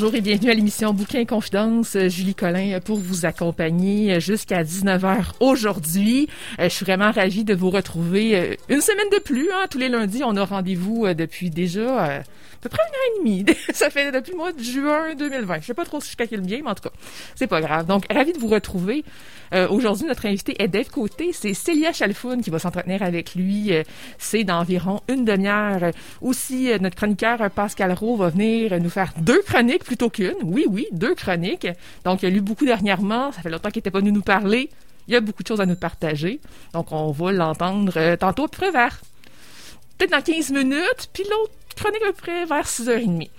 Bonjour et bienvenue à l'émission Bouquin Confidence. Julie Collin pour vous accompagner jusqu'à 19h aujourd'hui. Euh, je suis vraiment ravie de vous retrouver euh, une semaine de plus. Hein. Tous les lundis, on a rendez-vous euh, depuis déjà à peu près une heure et demie. Ça fait depuis le mois de juin 2020. Je sais pas trop si je calcule bien, mais en tout cas, c'est pas grave. Donc, ravi de vous retrouver. Euh, aujourd'hui, notre invité est Dave Côté. C'est Célia Chalfoun qui va s'entretenir avec lui. Euh, c'est d'environ une demi-heure. Aussi, euh, notre chroniqueur Pascal Rowe va venir nous faire deux chroniques plutôt qu'une. Oui, oui, deux chroniques. Donc, il a lu beaucoup dernièrement. Ça fait longtemps qu'il n'était pas venu nous parler. Il y a beaucoup de choses à nous partager. Donc, on va l'entendre tantôt près vers peut-être dans 15 minutes. Puis l'autre chronique à peu près vers 6h30.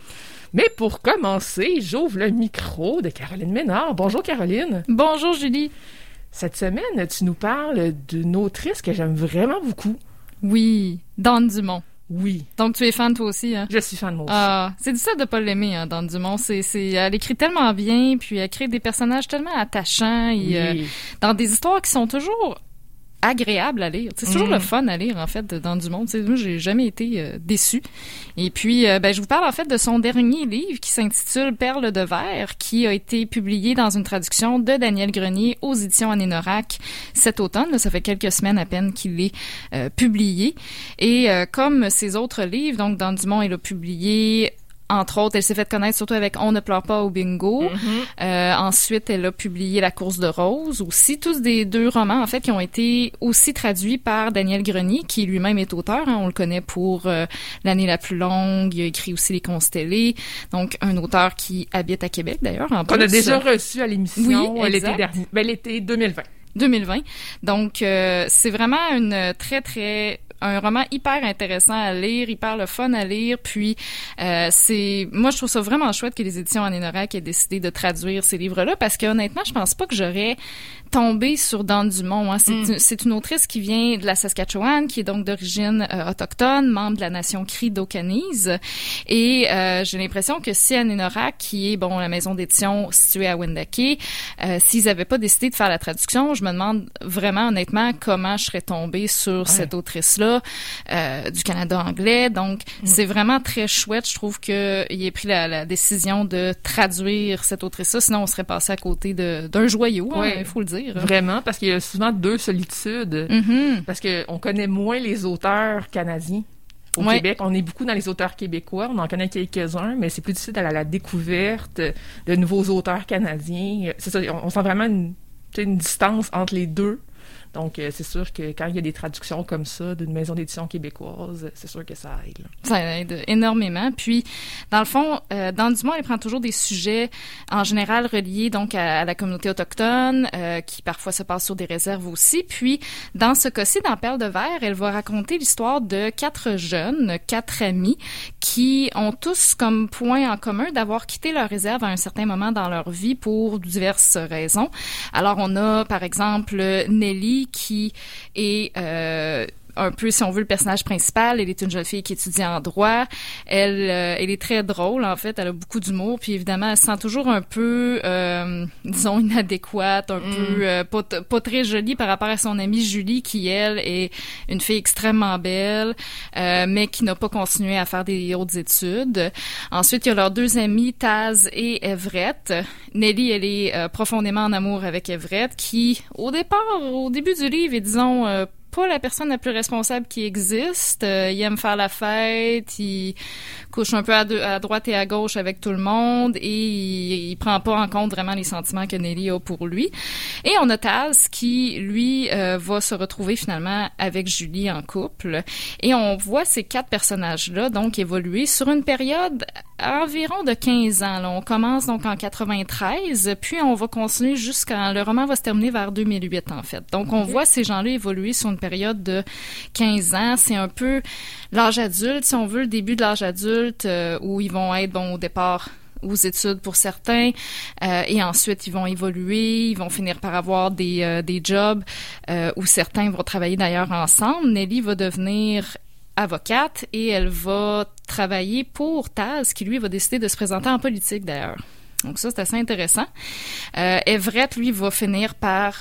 Mais pour commencer, j'ouvre le micro de Caroline Ménard. Bonjour Caroline. Bonjour Julie. Cette semaine, tu nous parles d'une autrice que j'aime vraiment beaucoup. Oui, Dawn Dumont. Oui. Donc tu es fan toi aussi, hein? Je suis fan moi aussi. Ah, c'est difficile de pas l'aimer, hein, Dawn Dumont. C'est, c'est, elle écrit tellement bien, puis elle crée des personnages tellement attachants, et, euh, dans des histoires qui sont toujours agréable à lire. C'est toujours le mm. fun à lire, en fait, dans du monde. T'sais, moi, j'ai jamais été euh, déçue. Et puis, euh, ben, je vous parle, en fait, de son dernier livre qui s'intitule Perle de verre, qui a été publié dans une traduction de Daniel Grenier aux éditions Anénorac cet automne. ça fait quelques semaines à peine qu'il est euh, publié. Et comme ses autres livres, donc, dans Dumont, il a publié entre autres, elle s'est fait connaître surtout avec On ne pleure pas au bingo. Mm-hmm. euh, ensuite, elle a publié La course de rose aussi, tous des deux romans en fait qui ont été aussi traduits par Daniel Grenier, qui lui-même est auteur. Hein. on le connaît pour euh, L'année la plus longue. Il a écrit aussi Les constellés. Donc un auteur qui habite à Québec d'ailleurs. On a déjà reçu à l'émission oui, l'été dernier, ben, l'été 2020. 2020. Donc, euh, c'est vraiment une très, très un roman hyper intéressant à lire, hyper le fun à lire. Puis euh, c'est, moi je trouve ça vraiment chouette que les éditions Anénorac aient décidé de traduire ces livres-là parce que honnêtement, je pense pas que j'aurais tombé sur Dan Dumont. Hein. Mm. C'est, une autrice qui vient de la Saskatchewan, qui est donc d'origine euh, autochtone, membre de la nation Cri d'Okanese. Et euh, j'ai l'impression que si Anénorac, qui est bon la maison d'édition située à Wendake, euh, s'ils avaient pas décidé de faire la traduction, je me demande vraiment honnêtement comment je serais tombée sur cette autrice-là euh, du Canada anglais. Donc, mm. c'est vraiment très chouette. Je trouve qu'il ait pris la, décision de traduire cette autrice-là. Sinon, on serait passé à côté d'un joyau, hein, il faut le dire. Vraiment, parce qu'il y a souvent deux solitudes. Mm-hmm. Parce qu'on connaît moins les auteurs canadiens au Québec. On est beaucoup dans les auteurs québécois. On en connaît quelques-uns, mais c'est plus difficile d'aller à la découverte de nouveaux auteurs canadiens. C'est ça, on, sent vraiment une, une distance entre les deux. Donc, euh, c'est sûr que quand il y a des traductions comme ça d'une maison d'édition québécoise, c'est sûr que ça aide. Ça aide énormément. Puis, dans le fond, euh, dans Dumont, elle prend toujours des sujets en général reliés donc à, la communauté autochtone, euh, qui parfois se passent sur des réserves aussi. Puis, dans ce cas-ci, dans Perle de verre, elle va raconter l'histoire de quatre jeunes, quatre amis, qui ont tous comme point en commun d'avoir quitté leur réserve à un certain moment dans leur vie pour diverses raisons. Alors, on a, par exemple, Nelly, qui est euh, un peu, si on veut, le personnage principal. Elle est une jeune fille qui étudie en droit. Elle, euh, elle est très drôle, en fait. Elle a beaucoup d'humour. Puis évidemment, elle se sent toujours un peu, euh, disons, inadéquate, un mm. peu euh, pas, pas, très jolie par rapport à son amie Julie, qui, elle, est une fille extrêmement belle, euh, mais qui n'a pas continué à faire des hautes études. Ensuite, il y a leurs deux amis, Taz et Everett. Nelly, elle est profondément en amour avec Everett, qui, au départ, au début du livre, est, disons, pas la personne la plus responsable qui existe. Euh, il aime faire la fête, il couche un peu à, à, droite et à gauche avec tout le monde et il, il, prend pas en compte vraiment les sentiments que Nelly a pour lui. Et on a Taz qui, lui, euh, va se retrouver finalement avec Julie en couple. Et on voit ces quatre personnages-là donc évoluer sur une période environ de 15 ans. Là. On commence donc en 93, puis on va continuer jusqu'à... Le roman va se terminer vers 2008, en fait. Donc, on voit ces gens-là évoluer sur une période de 15 ans. C'est un peu l'âge adulte, si on veut, le début de l'âge adulte, euh, où ils vont être, bon, au départ aux études pour certains euh, et ensuite ils vont évoluer, ils vont finir par avoir des, euh, des jobs où certains vont travailler d'ailleurs ensemble. Nelly va devenir avocate et elle va travailler pour Taz qui lui va décider de se présenter en politique d'ailleurs. Donc ça c'est assez intéressant. Euh, Everett lui va finir par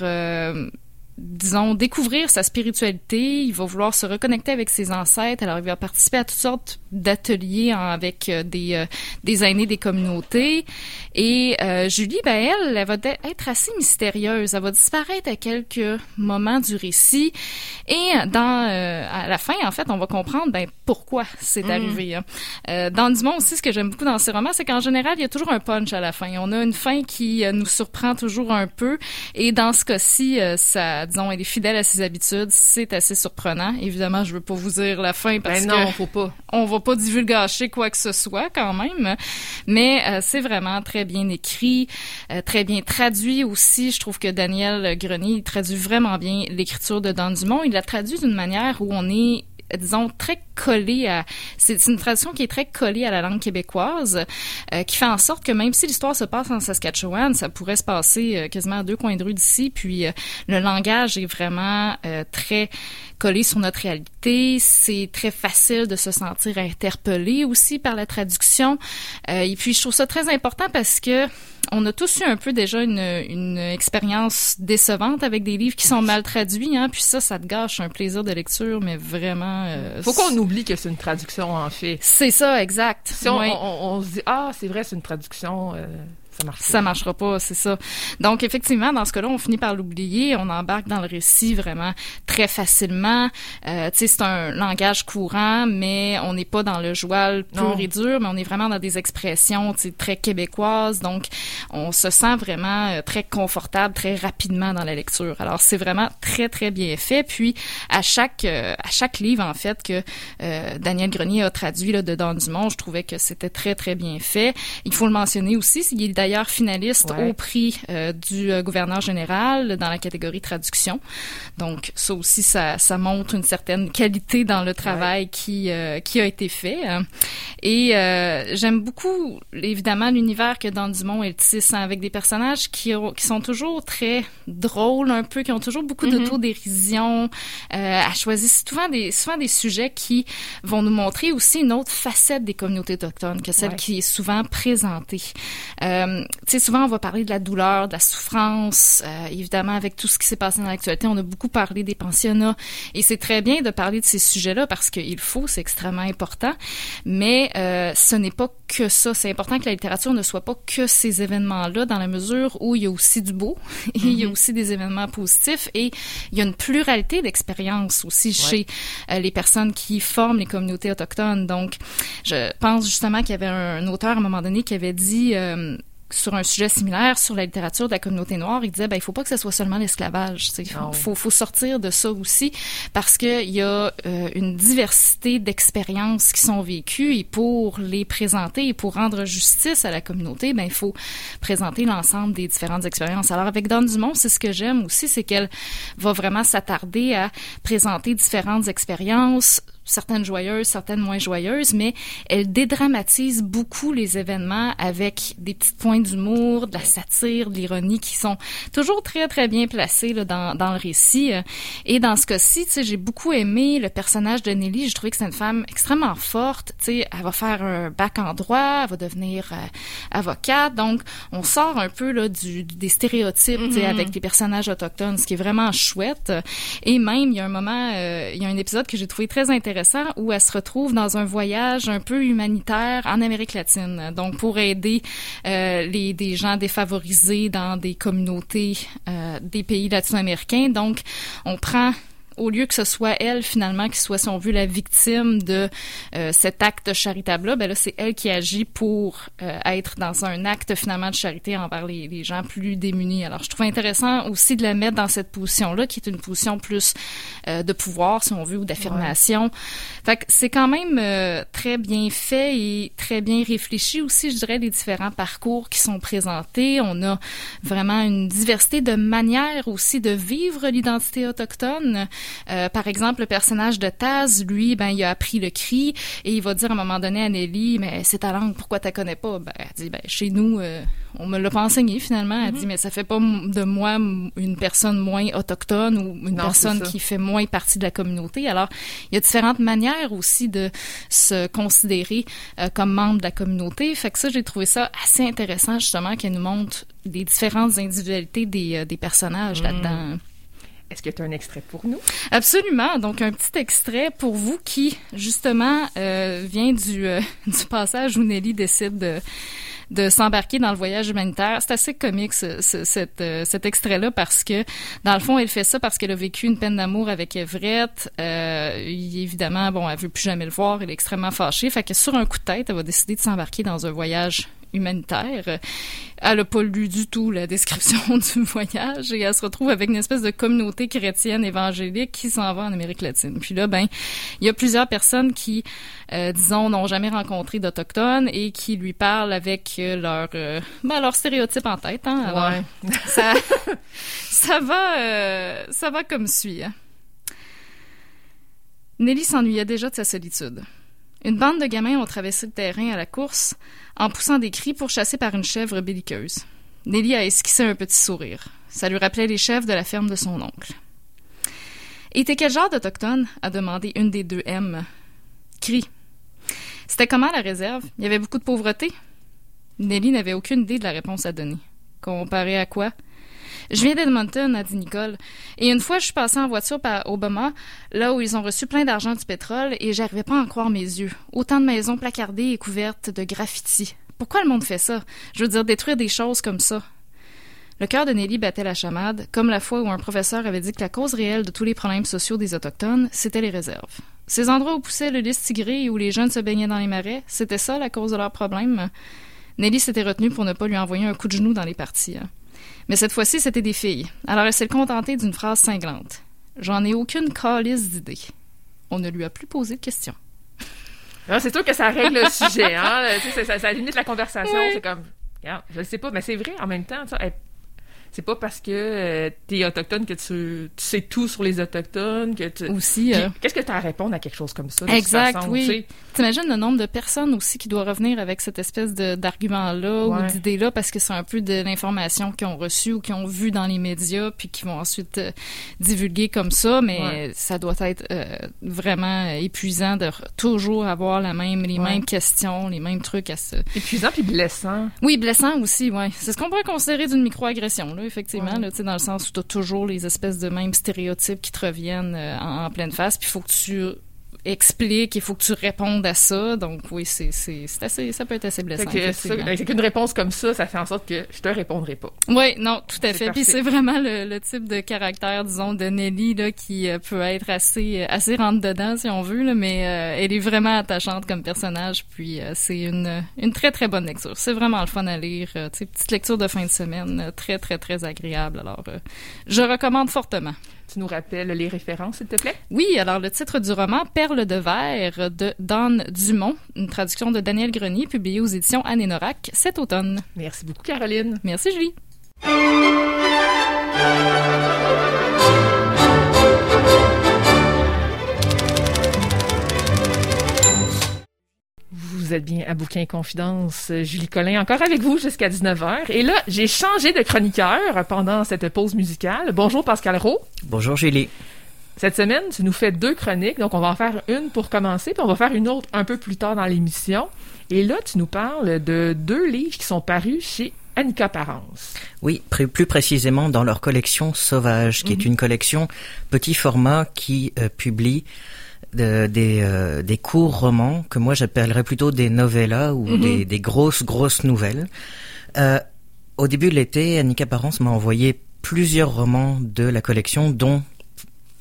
disons, découvrir sa spiritualité. Il va vouloir se reconnecter avec ses ancêtres. Alors, il va participer à toutes sortes d'ateliers avec euh, des, euh, des aînés des communautés. Et euh, Julie, ben elle, elle va être assez mystérieuse. Elle va disparaître à quelques moments du récit. Et dans à la fin, en fait, on va comprendre ben, pourquoi c'est Mm. arrivé. hein. dans Dumont aussi, ce que j'aime beaucoup dans ces romans, c'est qu'en général, il y a toujours un punch à la fin. On a une fin qui nous surprend toujours un peu. Et dans ce cas-ci, ça disons, elle est fidèle à ses habitudes. C'est assez surprenant. Évidemment, je veux pas vous dire la fin parce Ben non, que faut pas. on va pas divulgacher quoi que ce soit quand même. Mais euh, c'est vraiment très bien écrit, euh, très bien traduit aussi. Je trouve que Daniel Grenier il traduit vraiment bien l'écriture de Don Dumont. Il l'a traduit d'une manière où on est disons très collé à c'est une traduction qui est très collée à la langue québécoise euh, qui fait en sorte que même si l'histoire se passe en Saskatchewan ça pourrait se passer euh, quasiment à deux coins de rue d'ici puis euh, le langage est vraiment euh, très collé sur notre réalité. C'est très facile de se sentir interpellé aussi par la traduction. Euh, et puis je trouve ça très important parce que on a tous eu un peu déjà une, une expérience décevante avec des livres qui sont mal traduits, hein, puis ça, ça te gâche un plaisir de lecture, mais vraiment. Euh, Faut qu'on oublie que c'est une traduction, en fait. C'est ça, exact. Si on, Ouais. on- on se dit, ah, c'est vrai, c'est une traduction, euh, ça marche. Ça marchera pas, c'est ça. Donc effectivement, dans ce cas-là, on finit par l'oublier. On embarque dans le récit vraiment très facilement. Euh, tu sais, c'est un langage courant, mais on n'est pas dans le joual pur et dur, mais on est vraiment dans des expressions, tu sais, très québécoises. Donc, on se sent vraiment euh, très confortable très rapidement dans la lecture. Alors, c'est vraiment très très bien fait. Puis, à chaque euh, à chaque livre en fait que euh, Daniel Grenier a traduit là, de Don Dumont, je trouvais que c'était très très bien fait. Il faut le mentionner aussi, il est d'ailleurs finaliste Ouais. au prix euh, du euh, gouverneur général dans la catégorie traduction. Donc ça aussi, ça, ça montre une certaine qualité dans le travail qui, euh, qui a été fait. Et j'aime beaucoup, évidemment, l'univers que dans Dumont elle tisse hein, avec des personnages qui, ont- qui sont toujours très drôles un peu, qui ont toujours beaucoup d'autodérision. Euh, elle choisit souvent des, souvent des sujets qui vont nous montrer aussi une autre facette des communautés autochtones que celle Ouais. qui est souvent présentée. Euh, tu sais, souvent on va parler de la douleur, de la souffrance. Euh, évidemment, avec tout ce qui s'est passé dans l'actualité, on a beaucoup parlé des pensionnats. Et c'est très bien de parler de ces sujets-là parce qu'il faut, c'est extrêmement important. Mais euh, ce n'est pas que ça. C'est important que la littérature ne soit pas que ces événements-là, dans la mesure où il y a aussi du beau et il y a aussi des événements positifs et il y a une pluralité d'expériences aussi chez euh, les personnes qui forment les communautés autochtones. Donc, je pense justement qu'il y avait un, un auteur à un moment donné qui avait dit euh, sur un sujet similaire sur la littérature de la communauté noire, il disait ben il faut pas que ce soit seulement l'esclavage, il faut, faut faut sortir de ça aussi parce que il y a euh, une diversité d'expériences qui sont vécues et pour les présenter et pour rendre justice à la communauté, ben il faut présenter l'ensemble des différentes expériences. Alors avec Don Dumont, c'est ce que j'aime aussi, c'est qu'elle va vraiment s'attarder à présenter différentes expériences certaines joyeuses, certaines moins joyeuses, mais elle dédramatise beaucoup les événements avec des petites points d'humour, de la satire, de l'ironie qui sont toujours très, très bien placés là, dans, dans le récit. Euh, Et dans ce cas-ci, tu sais, j'ai beaucoup aimé le personnage de Nelly. Je trouvais que c'est une femme extrêmement forte. Tu sais, elle va faire un bac en droit, elle va devenir euh, avocate. Donc, on sort un peu là, du, des stéréotypes tu sais, avec les personnages autochtones, ce qui est vraiment chouette. Et même, il y a un moment, euh, il y a un épisode que j'ai trouvé très intéressant où elle se retrouve dans un voyage un peu humanitaire en Amérique latine. Donc, pour aider euh, les des gens défavorisés dans des communautés euh, des pays latino-américains. Donc, on prend au lieu que ce soit elle finalement qui soit, si on veut, la victime de euh, cet acte charitable-là, ben là, c'est elle qui agit pour euh, être dans un acte finalement de charité envers les, les, gens plus démunis. Alors, je trouve intéressant aussi de la mettre dans cette position-là, qui est une position plus euh, de pouvoir, si on veut, ou d'affirmation. Ouais. Fait que c'est quand même euh, très bien fait et très bien réfléchi aussi, je dirais, les différents parcours qui sont présentés. On a vraiment une diversité de manières aussi de vivre l'identité autochtone. Euh, par exemple, le personnage de Taz, lui, ben, il a appris le cri et il va dire à un moment donné à Nelly, mais c'est ta langue, pourquoi tu connais pas? Ben, elle dit, ben, chez nous, euh, on me l'a pas enseigné finalement. Elle mm -hmm. dit, mais ça fait pas de moi une personne moins autochtone ou une non, personne qui fait moins partie de la communauté. Alors, il y a différentes manières aussi de se considérer euh, comme membre de la communauté. Fait que ça, j'ai trouvé ça assez intéressant justement qu'elle nous montre les différentes individualités des, euh, des personnages mmh. là-dedans. Est-ce que tu as un extrait pour nous? Absolument. Donc, un petit extrait pour vous qui, justement, euh, vient du, euh, du passage où Nelly décide de, de s'embarquer dans le voyage humanitaire. C'est assez comique, ce, ce, cet, euh, cet extrait-là, parce que, dans le fond, elle fait ça parce qu'elle a vécu une peine d'amour avec Everett. Euh, évidemment, bon, elle veut plus jamais le voir. Elle est extrêmement fâchée. Fait que, sur un coup de tête, elle va décider de s'embarquer dans un voyage humanitaire. Elle n'a pas lu du tout la description du voyage et elle se retrouve avec une espèce de communauté chrétienne évangélique qui s'en va en Amérique latine. Puis là, ben, il y a plusieurs personnes qui, euh, disons, n'ont jamais rencontré d'Autochtones et qui lui parlent avec leur, euh, ben, leur stéréotype en tête. Hein. Alors, ouais. ça, ça, va, euh, ça va comme suit. Hein. Nelly s'ennuyait déjà de sa solitude. Une bande de gamins ont traversé le terrain à la course en poussant des cris pour chasser par une chèvre belliqueuse. Nelly a esquissé un petit sourire. Ça lui rappelait les chèvres de la ferme de son oncle. Et t'es quel genre d'Autochtone? a demandé une des deux M. Cri. C'était comment la réserve? Il y avait beaucoup de pauvreté? Nelly n'avait aucune idée de la réponse à donner. Comparé à quoi? Je viens d'Edmonton, a dit Nicole. Et une fois, je suis passée en voiture par Obama, là où ils ont reçu plein d'argent du pétrole, et j'arrivais pas à en croire mes yeux. Autant de maisons placardées et couvertes de graffitis. Pourquoi le monde fait ça? Je veux dire, détruire des choses comme ça. Le cœur de Nelly battait la chamade, comme la fois où un professeur avait dit que la cause réelle de tous les problèmes sociaux des Autochtones, c'était les réserves. Ces endroits où poussait le lys tigré et où les jeunes se baignaient dans les marais, c'était ça la cause de leurs problèmes? Nelly s'était retenue pour ne pas lui envoyer un coup de genou dans les parties. Hein. Mais cette fois-ci, c'était des filles. Alors elle s'est contentée d'une phrase cinglante. J'en ai aucune calice d'idée. On ne lui a plus posé de questions. Ah, c'est sûr que ça règle le sujet, hein? ça, ça, ça, limite la conversation. Oui. C'est comme, regarde, je ne sais pas, mais c'est vrai en même temps. Ça, elle, c'est pas parce que euh, t'es autochtone que tu, tu, sais tout sur les autochtones que tu aussi euh... qu'est-ce que tu as à répondre à quelque chose comme ça exact façon, oui t'imagines le nombre de personnes aussi qui doivent revenir avec cette espèce de d'argument là ouais. ou d'idée là parce que c'est un peu de l'information qu'ils ont reçue ou qu'ils ont vu dans les médias puis qui vont ensuite euh, divulguer comme ça mais ouais. ça doit être euh, vraiment épuisant de toujours avoir la même les ouais. mêmes questions les mêmes trucs à se épuisant puis blessant oui blessant aussi ouais c'est ce qu'on pourrait considérer d'une microagression là, effectivement, ouais. là, dans le sens où tu as toujours les espèces de mêmes stéréotypes qui te reviennent euh, en, en, pleine face, puis il faut que tu expliques, il faut que tu répondes à ça. Donc oui, c'est assez, ça peut être assez blessant. C'est qu'une réponse comme ça, ça fait en sorte que je te répondrai pas. Oui, non, tout à fait. Puis c'est vraiment le, le, type de caractère, disons, de Nelly là, qui euh, peut être assez, assez rentre dedans si on veut, là, mais euh, elle est vraiment attachante comme personnage. Puis euh, c'est une, une très très bonne lecture. C'est vraiment le fun à lire. Euh, petite lecture de fin de semaine, très très très agréable. Alors, je recommande fortement. Tu nous rappelles les références, s'il te plaît? Oui, alors le titre du roman Perle de verre de Dan Dumont, une traduction de Daniel Grenier, publiée aux éditions Anénorac cet automne. Merci beaucoup, Caroline. Merci, Julie. Vous êtes bien à Bouquin Confidence. Julie Collin, encore avec vous jusqu'à 19h. Et là, j'ai changé de chroniqueur pendant cette pause musicale. Bonjour Pascal Rowe. Bonjour Julie. Cette semaine, tu nous fais deux chroniques, donc on va en faire une pour commencer, puis on va faire une autre un peu plus tard dans l'émission. Et là, tu nous parles de deux livres qui sont parus chez Annika Parence. Oui, plus précisément dans leur collection Sauvage, qui est une collection petit format qui euh, publie de, des, euh, des courts romans que moi j'appellerais plutôt des novellas ou -hmm. des, des, grosses, grosses nouvelles. Euh, au début de l'été, Annika Parence m'a envoyé plusieurs romans de la collection, dont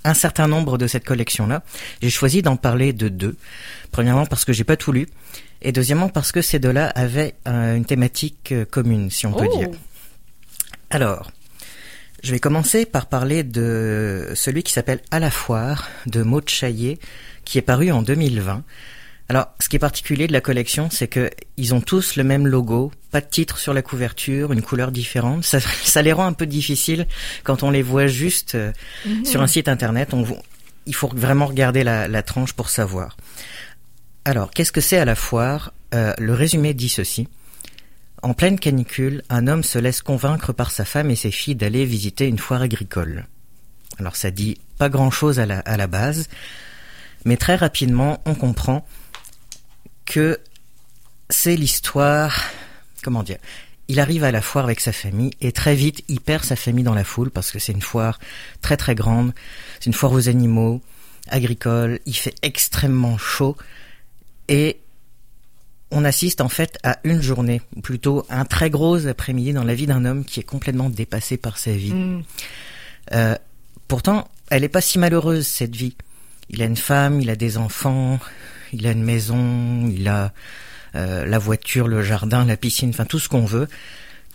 un certain nombre de cette collection-là. J'ai choisi d'en parler de deux. Premièrement parce que j'ai pas tout lu, et deuxièmement parce que ces deux-là avaient euh, une thématique euh, commune, si on peut Oh. dire. Alors, je vais commencer par parler de celui qui s'appelle À la foire de Maud Chaillet, qui est paru en 2020. Alors, ce qui est particulier de la collection, c'est que ils ont tous le même logo, pas de titre sur la couverture, une couleur différente. Ça, ça les rend un peu difficiles quand on les voit juste euh, sur un site internet. On, il faut vraiment regarder la, la tranche pour savoir. Alors, qu'est-ce que c'est à la foire? Euh, Le résumé dit ceci. En pleine canicule, un homme se laisse convaincre par sa femme et ses filles d'aller visiter une foire agricole. Alors ça dit pas grand-chose à la, base, mais très rapidement on comprend que c'est l'histoire... Comment dire Il arrive à la foire avec sa famille et très vite il perd sa famille dans la foule parce que c'est une foire très très grande, c'est une foire aux animaux, agricole, il fait extrêmement chaud et on assiste en fait à une journée, ou plutôt un très gros après-midi dans la vie d'un homme qui est complètement dépassé par sa vie. Mm. Euh, pourtant, elle est pas si malheureuse cette vie. Il a une femme, il a des enfants, il a une maison, il a euh, la voiture, le jardin, la piscine, enfin tout ce qu'on veut,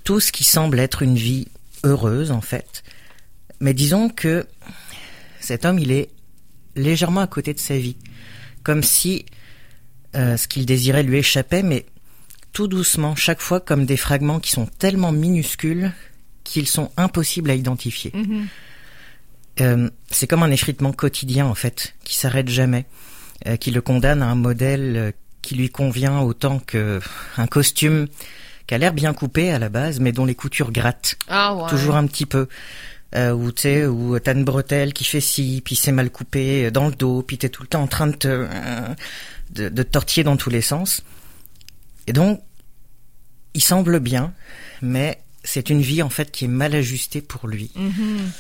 tout ce qui semble être une vie heureuse en fait. Mais disons que cet homme, il est légèrement à côté de sa vie, comme si euh, ce qu'il désirait lui échappait, mais tout doucement, chaque fois comme des fragments qui sont tellement minuscules qu'ils sont impossibles à identifier. Mhm. Euh, c'est comme un effritement quotidien en fait, qui s'arrête jamais, euh, qui le condamne à un modèle qui lui convient autant que un costume qui a l'air bien coupé à la base, mais dont les coutures grattent Ah ouais. toujours un petit peu. Euh, ou tu sais, ou t'as une bretelle qui fait ci, puis c'est mal coupé dans le dos, puis t'es tout le temps en train de te, de, de tortiller dans tous les sens. Et donc, il semble bien, mais c'est une vie en fait qui est mal ajustée pour lui. Mhm.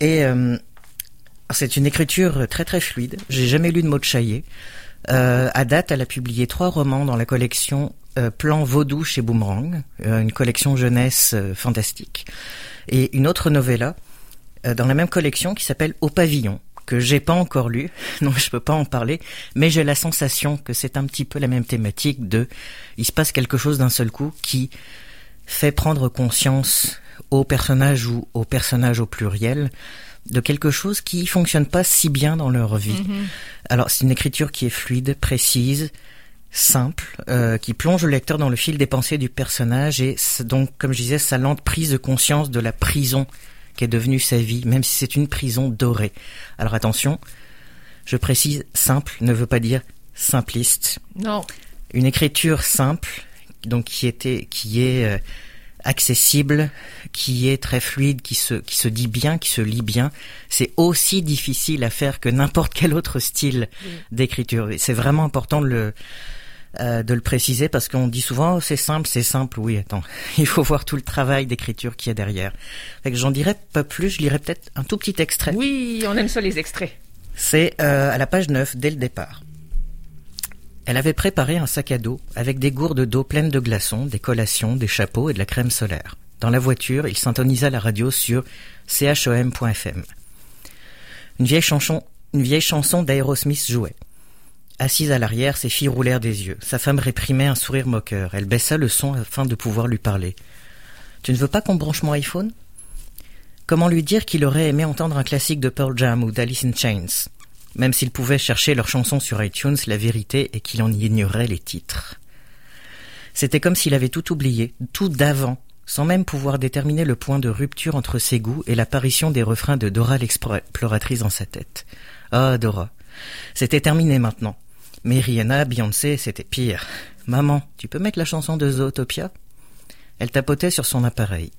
Et euh, c'est une écriture très très fluide. J'ai jamais lu de Maud Chaillet. Euh, à date, elle a publié trois romans dans la collection euh, Plan Vaudou chez Boomerang, euh, une collection jeunesse fantastique, et une autre novella dans la même collection qui s'appelle Au pavillon que j'ai pas encore lu, donc je peux pas en parler, mais j'ai la sensation que c'est un petit peu la même thématique de il se passe quelque chose d'un seul coup qui fait prendre conscience au personnage ou au personnage au pluriel de quelque chose qui fonctionne pas si bien dans leur vie. Alors c'est une écriture qui est fluide, précise, simple, euh, qui plonge le lecteur dans le fil des pensées du personnage et donc, comme je disais, sa lente prise de conscience de la prison qui est devenue sa vie, même si c'est une prison dorée. Alors attention, je précise, simple ne veut pas dire simpliste. Non. Une écriture simple, donc qui était, qui est euh, accessible, qui est très fluide, qui se, qui se dit bien, qui se lit bien, c'est aussi difficile à faire que n'importe quel autre style d'écriture. C'est vraiment important de le, euh, de le préciser parce qu'on dit souvent oh, c'est simple, c'est simple. Oui, attends, il faut voir tout le travail d'écriture qu'il y a derrière. Fait que j'en dirais pas plus, je lirai peut-être un tout petit extrait. Oui, on aime ça les extraits. C'est euh, à la page 9, dès le départ. Elle avait préparé un sac à dos avec des gourdes d'eau pleines de glaçons, des collations, des chapeaux et de la crème solaire. Dans la voiture, il syntonisa la radio sur chom.fm. Une vieille chanson, une vieille chanson d'Aerosmith jouait. Assise à l'arrière, ses filles roulèrent des yeux. Sa femme réprimait un sourire moqueur. Elle baissa le son afin de pouvoir lui parler. Tu ne veux pas qu'on branche mon iPhone? Comment lui dire qu'il aurait aimé entendre un classique de Pearl Jam ou d'Alice in Chains? Même s'il pouvait chercher leurs chansons sur iTunes, la vérité est qu'il en ignorait les titres. C'était comme s'il avait tout oublié, tout d'avant, sans même pouvoir déterminer le point de rupture entre ses goûts et l'apparition des refrains de Dora l'exploratrice dans sa tête. Ah, Dora. C'était terminé maintenant. Mais Rihanna, Beyoncé, c'était pire. Maman, tu peux mettre la chanson de Zootopia? Elle tapotait sur son appareil.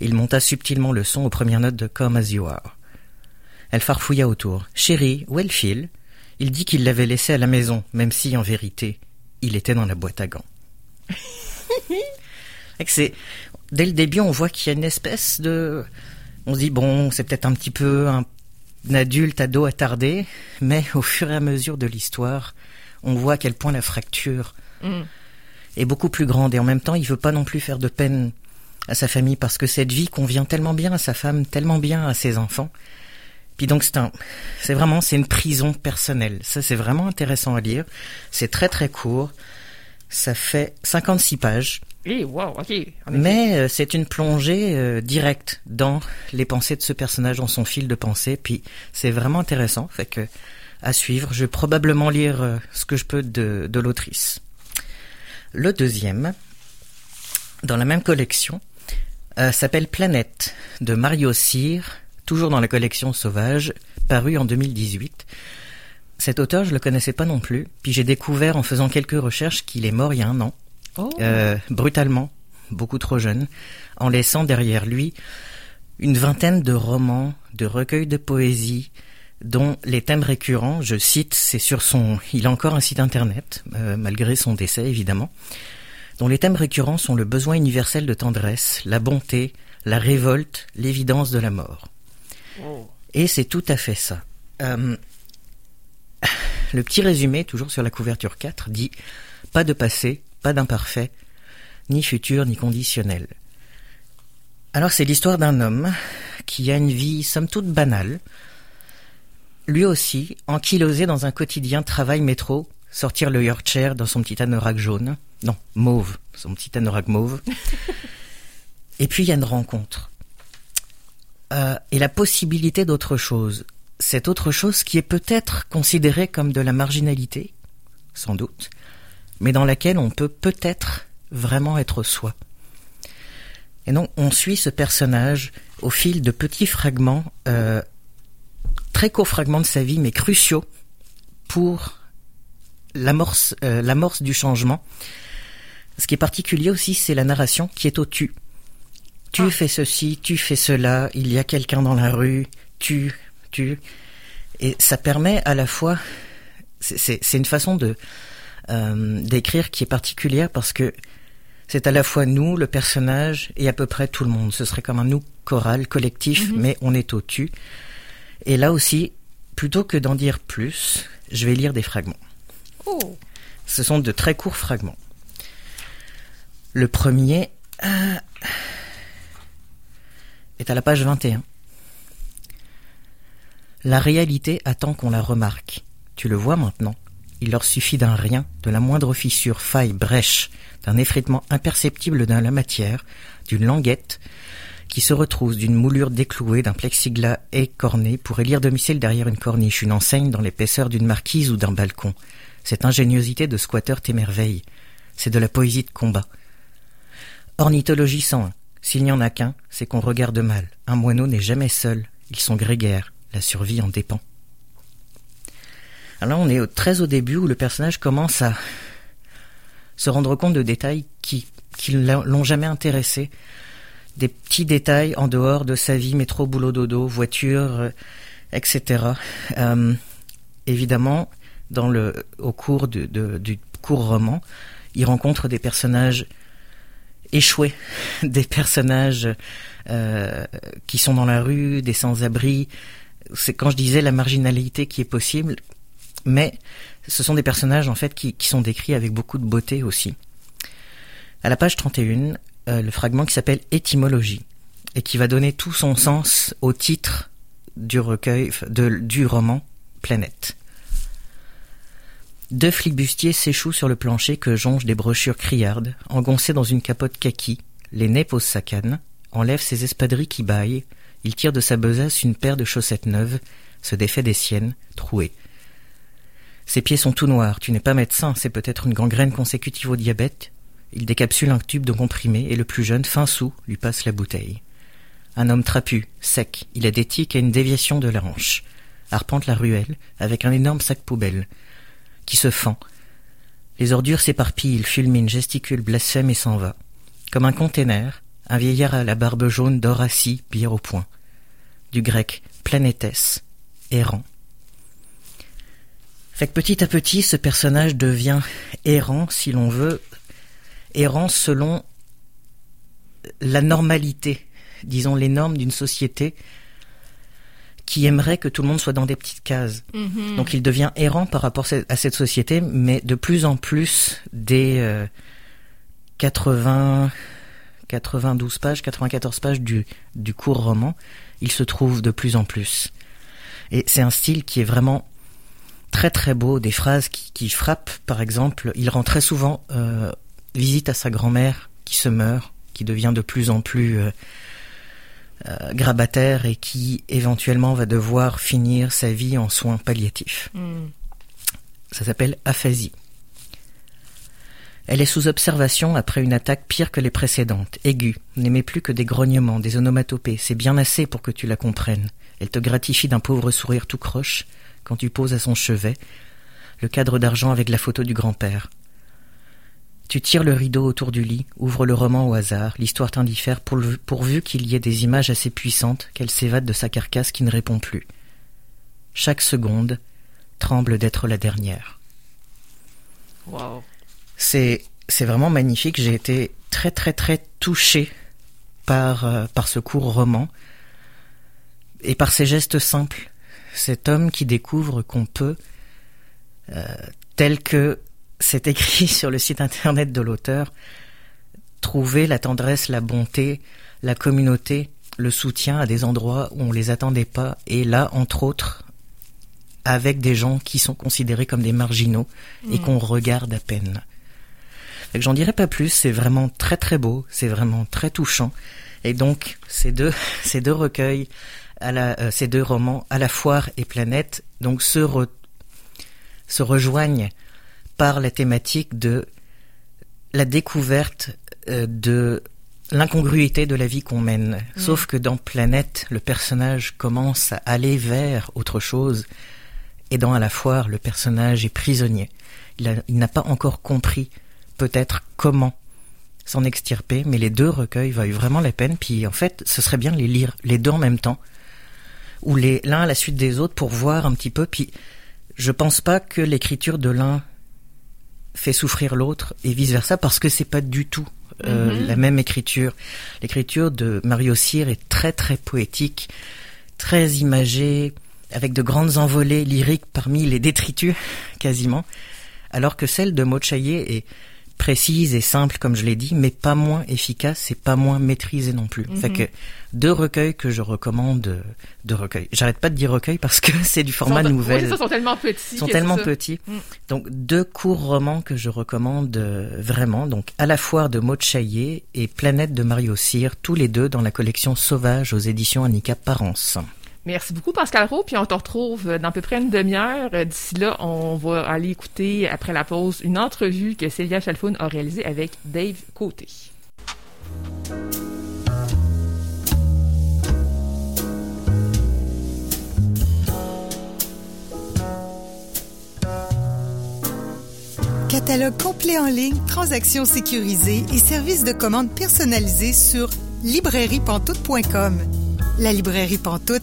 Il monta subtilement le son aux premières notes de Come As You Are. Elle farfouilla autour. Chérie, où est le fil? Il dit qu'il l'avait laissé à la maison, même si, en vérité, il était dans la boîte à gants. dès le début, on voit qu'il y a une espèce de, on se dit bon, c'est peut-être un petit peu un, un adulte ado attardé, mais au fur et à mesure de l'histoire, on voit à quel point la fracture Mm. est beaucoup plus grande et en même temps, il veut pas non plus faire de peine à sa famille parce que cette vie convient tellement bien à sa femme, tellement bien à ses enfants. Puis donc c'est un, c'est vraiment c'est une prison personnelle. Ça c'est vraiment intéressant à lire. C'est très très court. Ça fait 56 pages. Mais euh, c'est une plongée euh, directe dans les pensées de ce personnage, dans son fil de pensée. Puis c'est vraiment intéressant. Fait que à suivre. Je vais probablement lire euh, ce que je peux de, de l'autrice. Le deuxième, dans la même collection, s'appelle Planète de Mario Cyr, toujours dans la collection Sauvage, paru en 2018. Cet auteur, je le connaissais pas non plus, puis j'ai découvert en faisant quelques recherches qu'il est mort il y a un an, Oh. euh, brutalement, beaucoup trop jeune, en laissant derrière lui une vingtaine de romans, de recueils de poésie, dont les thèmes récurrents, je cite, c'est sur son, il a encore un site internet, euh, malgré son décès évidemment, dont les thèmes récurrents sont le besoin universel de tendresse, la bonté, la révolte, l'évidence de la mort. Oh. Et c'est tout à fait ça. Euh, le petit résumé, toujours sur la couverture 4, dit Pas de passé, pas d'imparfait, ni futur, ni conditionnel. Alors c'est l'histoire d'un homme qui a une vie somme toute banale, lui aussi ankylosé dans un quotidien travail-métro, sortir le Yorkshire dans son petit anorak jaune, non, mauve, son petit anorak mauve. Et puis il y a une rencontre. Euh, et la possibilité d'autre chose. Cette autre chose qui est peut-être considérée comme de la marginalité, sans doute, mais dans laquelle on peut peut-être vraiment être soi. Et donc on suit ce personnage au fil de petits fragments, euh, très courts fragments de sa vie, mais cruciaux pour l'amorce, euh, l'amorce du changement. Ce qui est particulier aussi, c'est la narration qui est au tu. Tu Ah. fais ceci, tu fais cela, il y a quelqu'un dans la rue, tu, tu. Et ça permet à la fois, c'est une façon de euh, d'écrire qui est particulière parce que c'est à la fois nous, le personnage, et à peu près tout le monde. Ce serait comme un nous choral, collectif, mais on est au tu. Et là aussi, plutôt que d'en dire plus, je vais lire des fragments. Oh. Ce sont de très courts fragments. Le premier euh, est à la page 21. La réalité attend qu'on la remarque. Tu le vois maintenant. Il leur suffit d'un rien, de la moindre fissure, faille, brèche, d'un effritement imperceptible dans la matière, d'une languette, qui se retrousse d'une moulure déclouée, d'un plexiglas écorné pour élire domicile derrière une corniche, une enseigne dans l'épaisseur d'une marquise ou d'un balcon. Cette ingéniosité de squatter t'émerveille. C'est de la poésie de combat. Ornithologie 101. S'il n'y en a qu'un, c'est qu'on regarde mal. Un moineau n'est jamais seul. Ils sont grégaires. La survie en dépend. Alors là, on est très au début où le personnage commence à se rendre compte de détails qui, qui l'ont jamais intéressé. Des petits détails en dehors de sa vie, métro, boulot, dodo, voiture, euh, etc. Euh, évidemment, au cours du court roman, il rencontre des personnages échoués, des personnages euh, qui sont dans la rue, des sans-abri. C'est quand je disais la marginalité qui est possible, mais ce sont des personnages en fait qui, sont décrits avec beaucoup de beauté aussi. À la page 31, euh, le fragment qui s'appelle Étymologie et qui va donner tout son sens au titre du recueil, de, du roman Planète. Deux flibustiers s'échouent sur le plancher que jonchent des brochures criardes, engoncés dans une capote kaki, les nez posent sa canne, enlève ses espadrilles qui baillent, il tire de sa besace une paire de chaussettes neuves, se défait des siennes, trouées. Ses pieds sont tout noirs, tu n'es pas médecin, c'est peut-être une gangrène consécutive au diabète. Il décapsule un tube de comprimé et le plus jeune, fin sous, lui passe la bouteille. Un homme trapu, sec, il a des tics et une déviation de la hanche. Arpente la ruelle avec un énorme sac poubelle qui se fend. Les ordures s'éparpillent, il fulmine, gesticule, blasphème et s'en va. Comme un container, un vieillard à la barbe jaune dort assis, bière au poing. Du grec planétesse, errant. Fait que petit à petit, ce personnage devient errant, si l'on veut, errant selon la normalité, disons les normes d'une société qui aimerait que tout le monde soit dans des petites cases. Mhm. Donc il devient errant par rapport à cette société, mais de plus en plus des euh, 80, 92 pages, 94 pages du, du court roman, il se trouve de plus en plus. Et c'est un style qui est vraiment très très beau, des phrases qui, qui frappent. Par exemple, il rend très souvent euh, visite à sa grand-mère qui se meurt, qui devient de plus en plus euh, euh, grabataire et qui éventuellement va devoir finir sa vie en soins palliatifs. Hmm. Ça s'appelle aphasie. Elle est sous observation après une attaque pire que les précédentes, aiguë, n'émet plus que des grognements, des onomatopées, c'est bien assez pour que tu la comprennes. Elle te gratifie d'un pauvre sourire tout croche quand tu poses à son chevet le cadre d'argent avec la photo du grand-père. Tu tires le rideau autour du lit, ouvres le roman au hasard, l'histoire t'indiffère pourvu qu'il y ait des images assez puissantes qu'elle s'évade de sa carcasse qui ne répond plus. Chaque seconde tremble d'être la dernière. Wow. C'est c'est vraiment magnifique. J'ai été très très très touché par euh, par ce court roman et par ces gestes simples. Cet homme qui découvre qu'on peut, euh, tel que c'est écrit sur le site internet de l'auteur, trouver la tendresse, la bonté, la communauté, le soutien à des endroits où on les attendait pas, et là, entre autres, avec des gens qui sont considérés comme des marginaux et qu'on regarde à peine. J'en dirai pas plus, c'est vraiment très très beau, c'est vraiment très touchant. Et donc, ces deux, ces deux recueils, à la, euh, ces deux romans, À la foire et Planète, donc se, re, se rejoignent par la thématique de la découverte euh, de l'incongruité de la vie qu'on mène. Sauf que dans Planète, le personnage commence à aller vers autre chose, et dans À la foire, le personnage est prisonnier. Il n'a pas encore compris peut-être comment s'en extirper, mais les deux recueils valent vraiment la peine. Puis en fait, ce serait bien de les lire les deux en même temps, ou les l'un à la suite des autres pour voir un petit peu. Puis je pense pas que l'écriture de l'un fait souffrir l'autre et vice versa parce que c'est pas du tout euh, Mhm. la même écriture. L'écriture de Mario Cyr est très très poétique, très imagée, avec de grandes envolées lyriques parmi les détritus quasiment, alors que celle de Mochaillé est précise et simple comme je l'ai dit, mais pas moins efficace et pas moins maîtrisée non plus. Mhm. Fait que deux recueils que je recommande, euh, deux recueils. J'arrête pas de dire recueil parce que c'est du format Sont- nouvelle ça, sont tellement petits. sont tellement petits. Mm. Donc deux courts romans que je recommande euh, vraiment. Donc à la foire de Maud Chaillet et Planète de Mario Cyr, tous les deux dans la collection Sauvage aux éditions Annika Parence. Merci beaucoup, Pascal Rowe. Puis on te retrouve dans à peu près une demi-heure. Euh, D'ici là, on va aller écouter, après la pause, une entrevue que Célia Chalfoun a réalisée avec Dave Côté. Catalogue complet en ligne, transactions sécurisées et services de commande personnalisés sur librairiepantoute.com. La librairie Pantoute,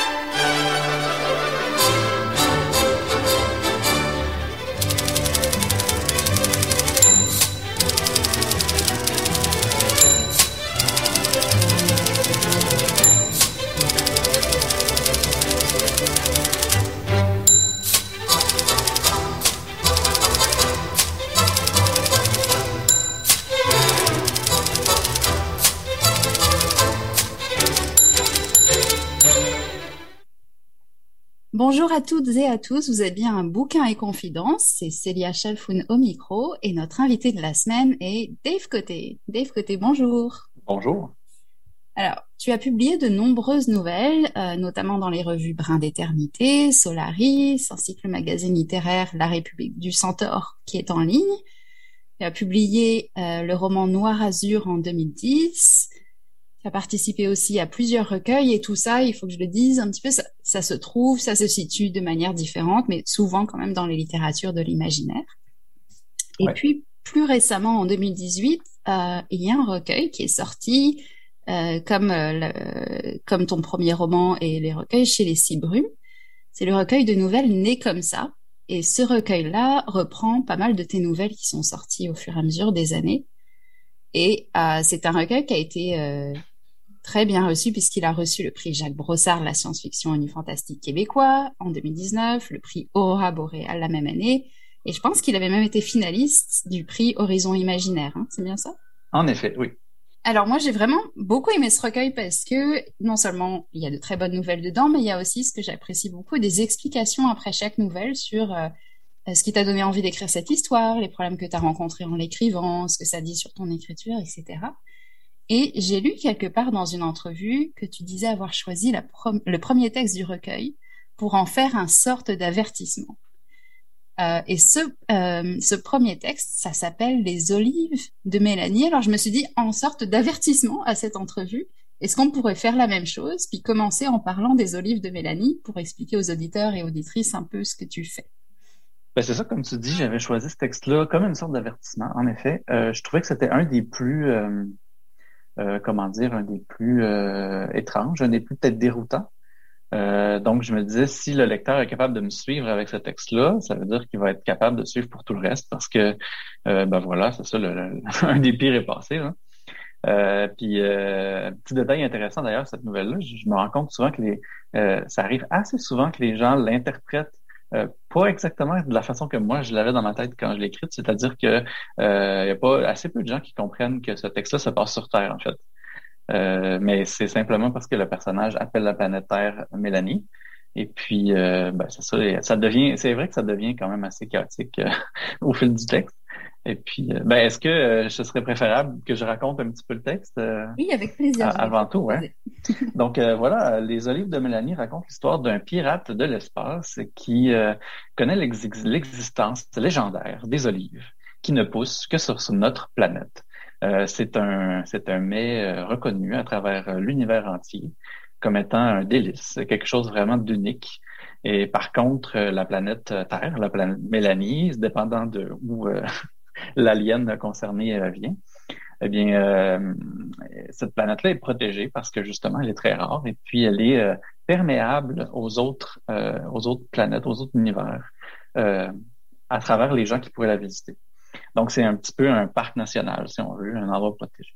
Bonjour à toutes et à tous, vous êtes bien un bouquin et confidence, c'est Célia Chalfoun au micro et notre invité de la semaine est Dave Côté. Dave Côté, bonjour. Bonjour. Alors, tu as publié de nombreuses nouvelles, euh, notamment dans les revues Brin d'éternité, Solaris, ainsi que le magazine littéraire La République du Centaure qui est en ligne. Tu as publié euh, le roman Noir Azur en 2010. Tu as participé aussi à plusieurs recueils et tout ça, il faut que je le dise un petit peu, ça, ça se trouve, ça se situe de manière différente, mais souvent quand même dans les littératures de l'imaginaire. Et Ouais. puis, plus récemment, en 2018, euh, il y a un recueil qui est sorti euh, comme, euh, le- comme ton premier roman et les recueils chez les Six Brumes. C'est le recueil de nouvelles Né comme ça. Et ce recueil-là reprend pas mal de tes nouvelles qui sont sorties au fur et à mesure des années. Et euh, c'est un recueil qui a été euh, très bien reçu puisqu'il a reçu le prix Jacques Brossard de la science-fiction et du fantastique québécois en 2019, le prix Aurora Boréal la même année, et je pense qu'il avait même été finaliste du prix Horizon Imaginaire. Hein, c'est bien ça? En effet, oui. Alors moi j'ai vraiment beaucoup aimé ce recueil parce que non seulement il y a de très bonnes nouvelles dedans, mais il y a aussi ce que j'apprécie beaucoup des explications après chaque nouvelle sur euh, ce qui t'a donné envie d'écrire cette histoire, les problèmes que tu as rencontrés en l'écrivant, ce que ça dit sur ton écriture, etc. Et j'ai lu quelque part dans une entrevue que tu disais avoir choisi le premier texte du recueil pour en faire un sorte d'avertissement. Euh, et ce, euh, ce premier texte, ça s'appelle Les olives de Mélanie. Alors je me suis dit, en sorte d'avertissement à cette entrevue, est-ce qu'on pourrait faire la même chose, puis commencer en parlant des olives de Mélanie pour expliquer aux auditeurs et auditrices un peu ce que tu fais? Ben c'est ça, comme tu dis, j'avais choisi ce texte-là comme une sorte d'avertissement. En effet, euh, je trouvais que c'était un des plus, comment dire, un des plus étranges, un des plus peut-être déroutants euh, donc, je me disais, si le lecteur est capable de me suivre avec ce texte-là, ça veut dire qu'il va être capable de suivre pour tout le reste parce que, euh, ben voilà, c'est ça, le, un des pires est passé. Euh, puis, euh, petit détail intéressant d'ailleurs, cette nouvelle-là, je, me rends compte souvent que les, euh, ça arrive assez souvent que les gens l'interprètent pas exactement de la façon que moi je l'avais dans ma tête quand je l'ai écrite, c'est-à-dire que il y a pas assez peu de gens qui comprennent que ce texte-là se passe sur Terre en fait. Euh, mais c'est simplement parce que le personnage appelle la planète Terre Mélanie. Et puis, euh, ben, c'est ça, ça devient, c'est vrai que ça devient quand même assez chaotique euh, au fil du texte. Et puis, ben, est-ce que ce serait préférable que je raconte un petit peu le texte Oui, avec plaisir. avant tout, ouais. Donc voilà, les Olives de Mélanie racontent l'histoire d'un pirate de l'espace qui connaît l'existence légendaire des olives qui ne poussent que sur notre planète. Euh, c'est un c'est un mets euh, reconnu à travers euh, l'univers entier comme étant un délice, quelque chose vraiment d'unique. Et par contre, la planète Terre, la planète Mélanie, dépendant de où l'alien concerné vient, eh bien, cette planète-là est protégée parce que justement, elle est très rare et puis elle est perméable aux autres, aux autres planètes, aux autres univers, à travers les gens qui pourraient la visiter. Donc, c'est un petit peu un parc national, si on veut, un endroit protégé.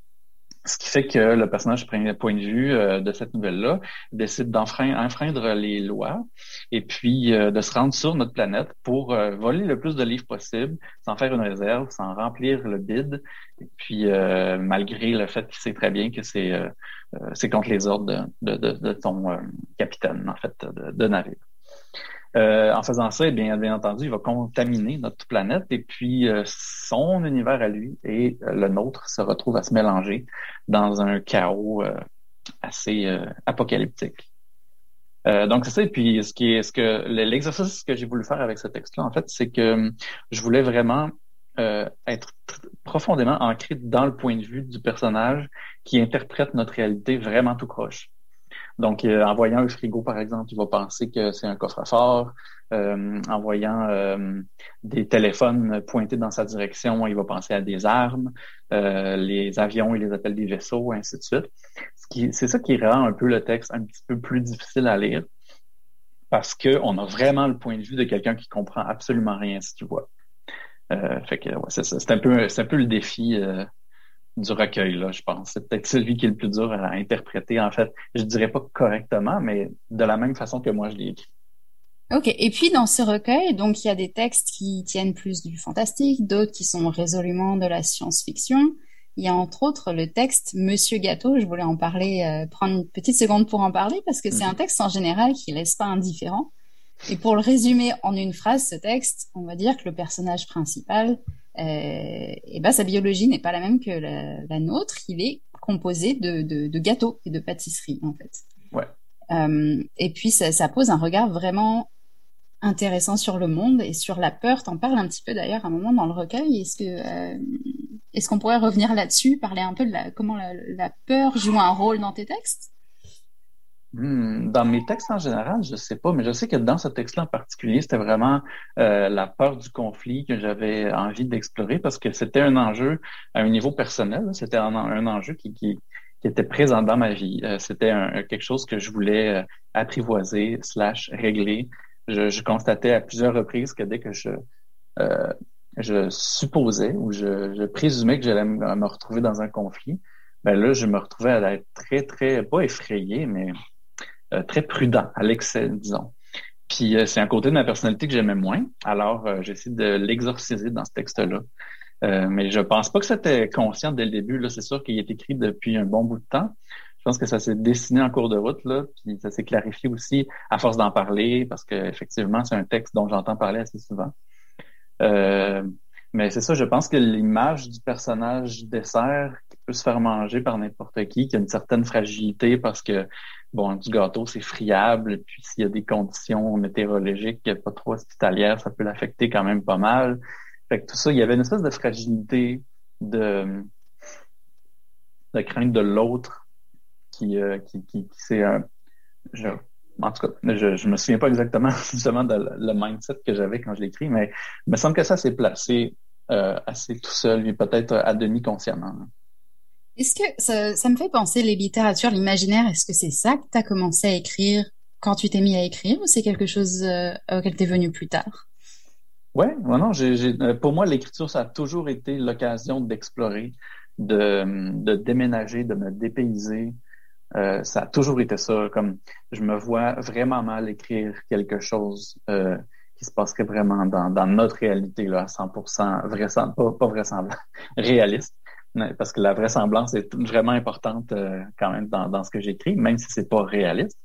Ce qui fait que le personnage premier point de vue euh, de cette nouvelle-là décide d'enfreindre les lois et puis euh, de se rendre sur notre planète pour euh, voler le plus de livres possible, s'en faire une réserve, s'en remplir le bide, et puis malgré le fait qu'il sait très bien que c'est contre les ordres de, de, ton capitaine, en fait, de navire. Euh, en faisant ça, eh bien, entendu, il va contaminer notre planète et puis euh, son univers à lui et euh, le nôtre se retrouvent à se mélanger dans un chaos assez apocalyptique. donc c'est ça. Et puis ce qui est, ce que l'exercice que j'ai voulu faire avec ce texte-là, en fait, c'est que je voulais vraiment être profondément ancré dans le point de vue du personnage qui interprète notre réalité vraiment tout croche. Donc, euh, en voyant un frigo, par exemple, il va penser que c'est un coffre-fort. Euh, en voyant euh, des téléphones pointés dans sa direction, il va penser à des armes. les avions, il les appelle des vaisseaux, ainsi de suite. C'est ça qui rend un peu le texte un petit peu plus difficile à lire parce qu'on a vraiment le point de vue de quelqu'un qui comprend absolument rien ce qu'il voit. fait que ouais, c'est un peu c'est un peu le défi du recueil, là, je pense. C'est peut-être celui qui est le plus dur à interpréter, en fait. Je dirais pas correctement, mais de la même façon que moi je l'ai écrit. Ok, et puis dans ce recueil, donc il y a des textes qui tiennent plus du fantastique, d'autres qui sont résolument de la science-fiction. Il y a entre autres le texte Monsieur Gâteau, je voulais en parler, euh, prendre une petite seconde pour en parler, parce que c'est mhm. un texte en général qui laisse pas indifférent. Et pour le résumer en une phrase, ce texte, on va dire que le personnage principal et ben sa biologie n'est pas la même que la, nôtre. Il est composé de, de, de, gâteaux et de pâtisseries en fait. Ouais. Euh, et puis ça, ça, pose un regard vraiment intéressant sur le monde et sur la peur. T'en parles un petit peu d'ailleurs à un moment dans le recueil. Est-ce que euh, est-ce qu'on pourrait revenir là-dessus, parler un peu de la, comment la, la peur joue un rôle dans tes textes? Hmm, dans mes textes en général, je sais pas, mais je sais que dans ce texte-là en particulier, c'était vraiment euh, la peur du conflit que j'avais envie d'explorer parce que c'était un enjeu à un niveau personnel. C'était un, enjeu qui, qui, qui, était présent dans ma vie. Euh, c'était quelque chose que je voulais euh, apprivoiser slash régler. Je, je, constatais à plusieurs reprises que dès que je je supposais ou je, je présumais que j'allais me retrouver dans un conflit, ben là, je me retrouvais à être très, très, pas effrayé, mais euh, très prudent, à l'excès, disons. Puis c'est un côté de ma personnalité que j'aimais moins. Alors, j'essaie de l'exorciser dans ce texte-là. mais je pense pas que c'était conscient dès le début. Là, c'est sûr qu'il est écrit depuis un bon bout de temps. Je pense que ça s'est dessiné en cours de route, là, puis ça s'est clarifié aussi à force d'en parler, parce que effectivement, c'est un texte dont j'entends parler assez souvent. Euh, mais c'est ça, je pense que l'image du personnage dessert qui peut se faire manger par n'importe qui, qui a une certaine fragilité parce que, bon, du gâteau, c'est friable, puis s'il y a des conditions météorologiques pas trop hospitalières, ça peut l'affecter quand même pas mal. Fait que tout ça, il y avait une espèce de fragilité, de, de crainte de l'autre qui, euh, qui, qui, un... Je, en tout cas, je, je me souviens pas exactement justement de le mindset que j'avais quand je l'écris, mais il me semble que ça s'est placé euh, assez tout seul et peut-être à demi consciemment. Est-ce que ça, me fait penser les littératures, l'imaginaire, est-ce que c'est ça que tu as commencé à écrire quand tu t'es mis à écrire ou c'est quelque chose euh, auquel tu es venu plus tard? Ouais, non, euh, pour moi, l'écriture, ça a toujours été l'occasion d'explorer, de, déménager, de me dépayser, euh, ça a toujours été ça. Comme je me vois vraiment mal écrire quelque chose qui se passerait vraiment dans, dans notre réalité là, à 100% vraisemblable, pas, pas vraisemblable, réaliste. Parce que la vraisemblance est vraiment importante euh, quand même dans, ce que j'écris, même si c'est pas réaliste.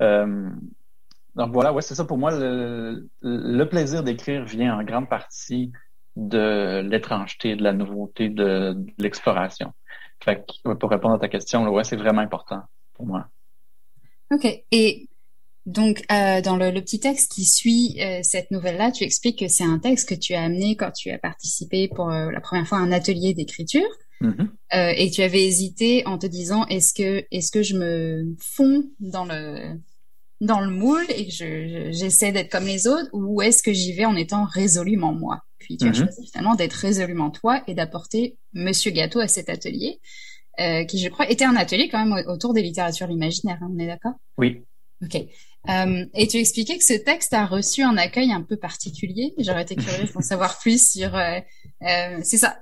donc voilà, ouais, c'est ça pour moi. Le, plaisir d'écrire vient en grande partie de l'étrangeté, de la nouveauté, de, de l'exploration. Fait que, pour répondre à ta question, ouais, c'est vraiment important pour moi. OK. Et donc, euh, dans le, petit texte qui suit euh, cette nouvelle-là, tu expliques que c'est un texte que tu as amené quand tu as participé pour euh, la première fois à un atelier d'écriture. Mm-hmm. et tu avais hésité en te disant est-ce que est-ce que je me fonds dans le dans le moule et que je, j'essaie d'être comme les autres ou est-ce que j'y vais en étant résolument moi? Puis tu as mm-hmm. choisi finalement d'être résolument toi et d'apporter Monsieur Gâteau à cet atelier, qui je crois était un atelier quand même autour des littératures imaginaires. Hein, on est d'accord? Oui. Ok. Euh, et tu expliquais que ce texte a reçu un accueil un peu particulier. J'aurais été curieuse d'en savoir plus sur. Euh, euh, c'est ça.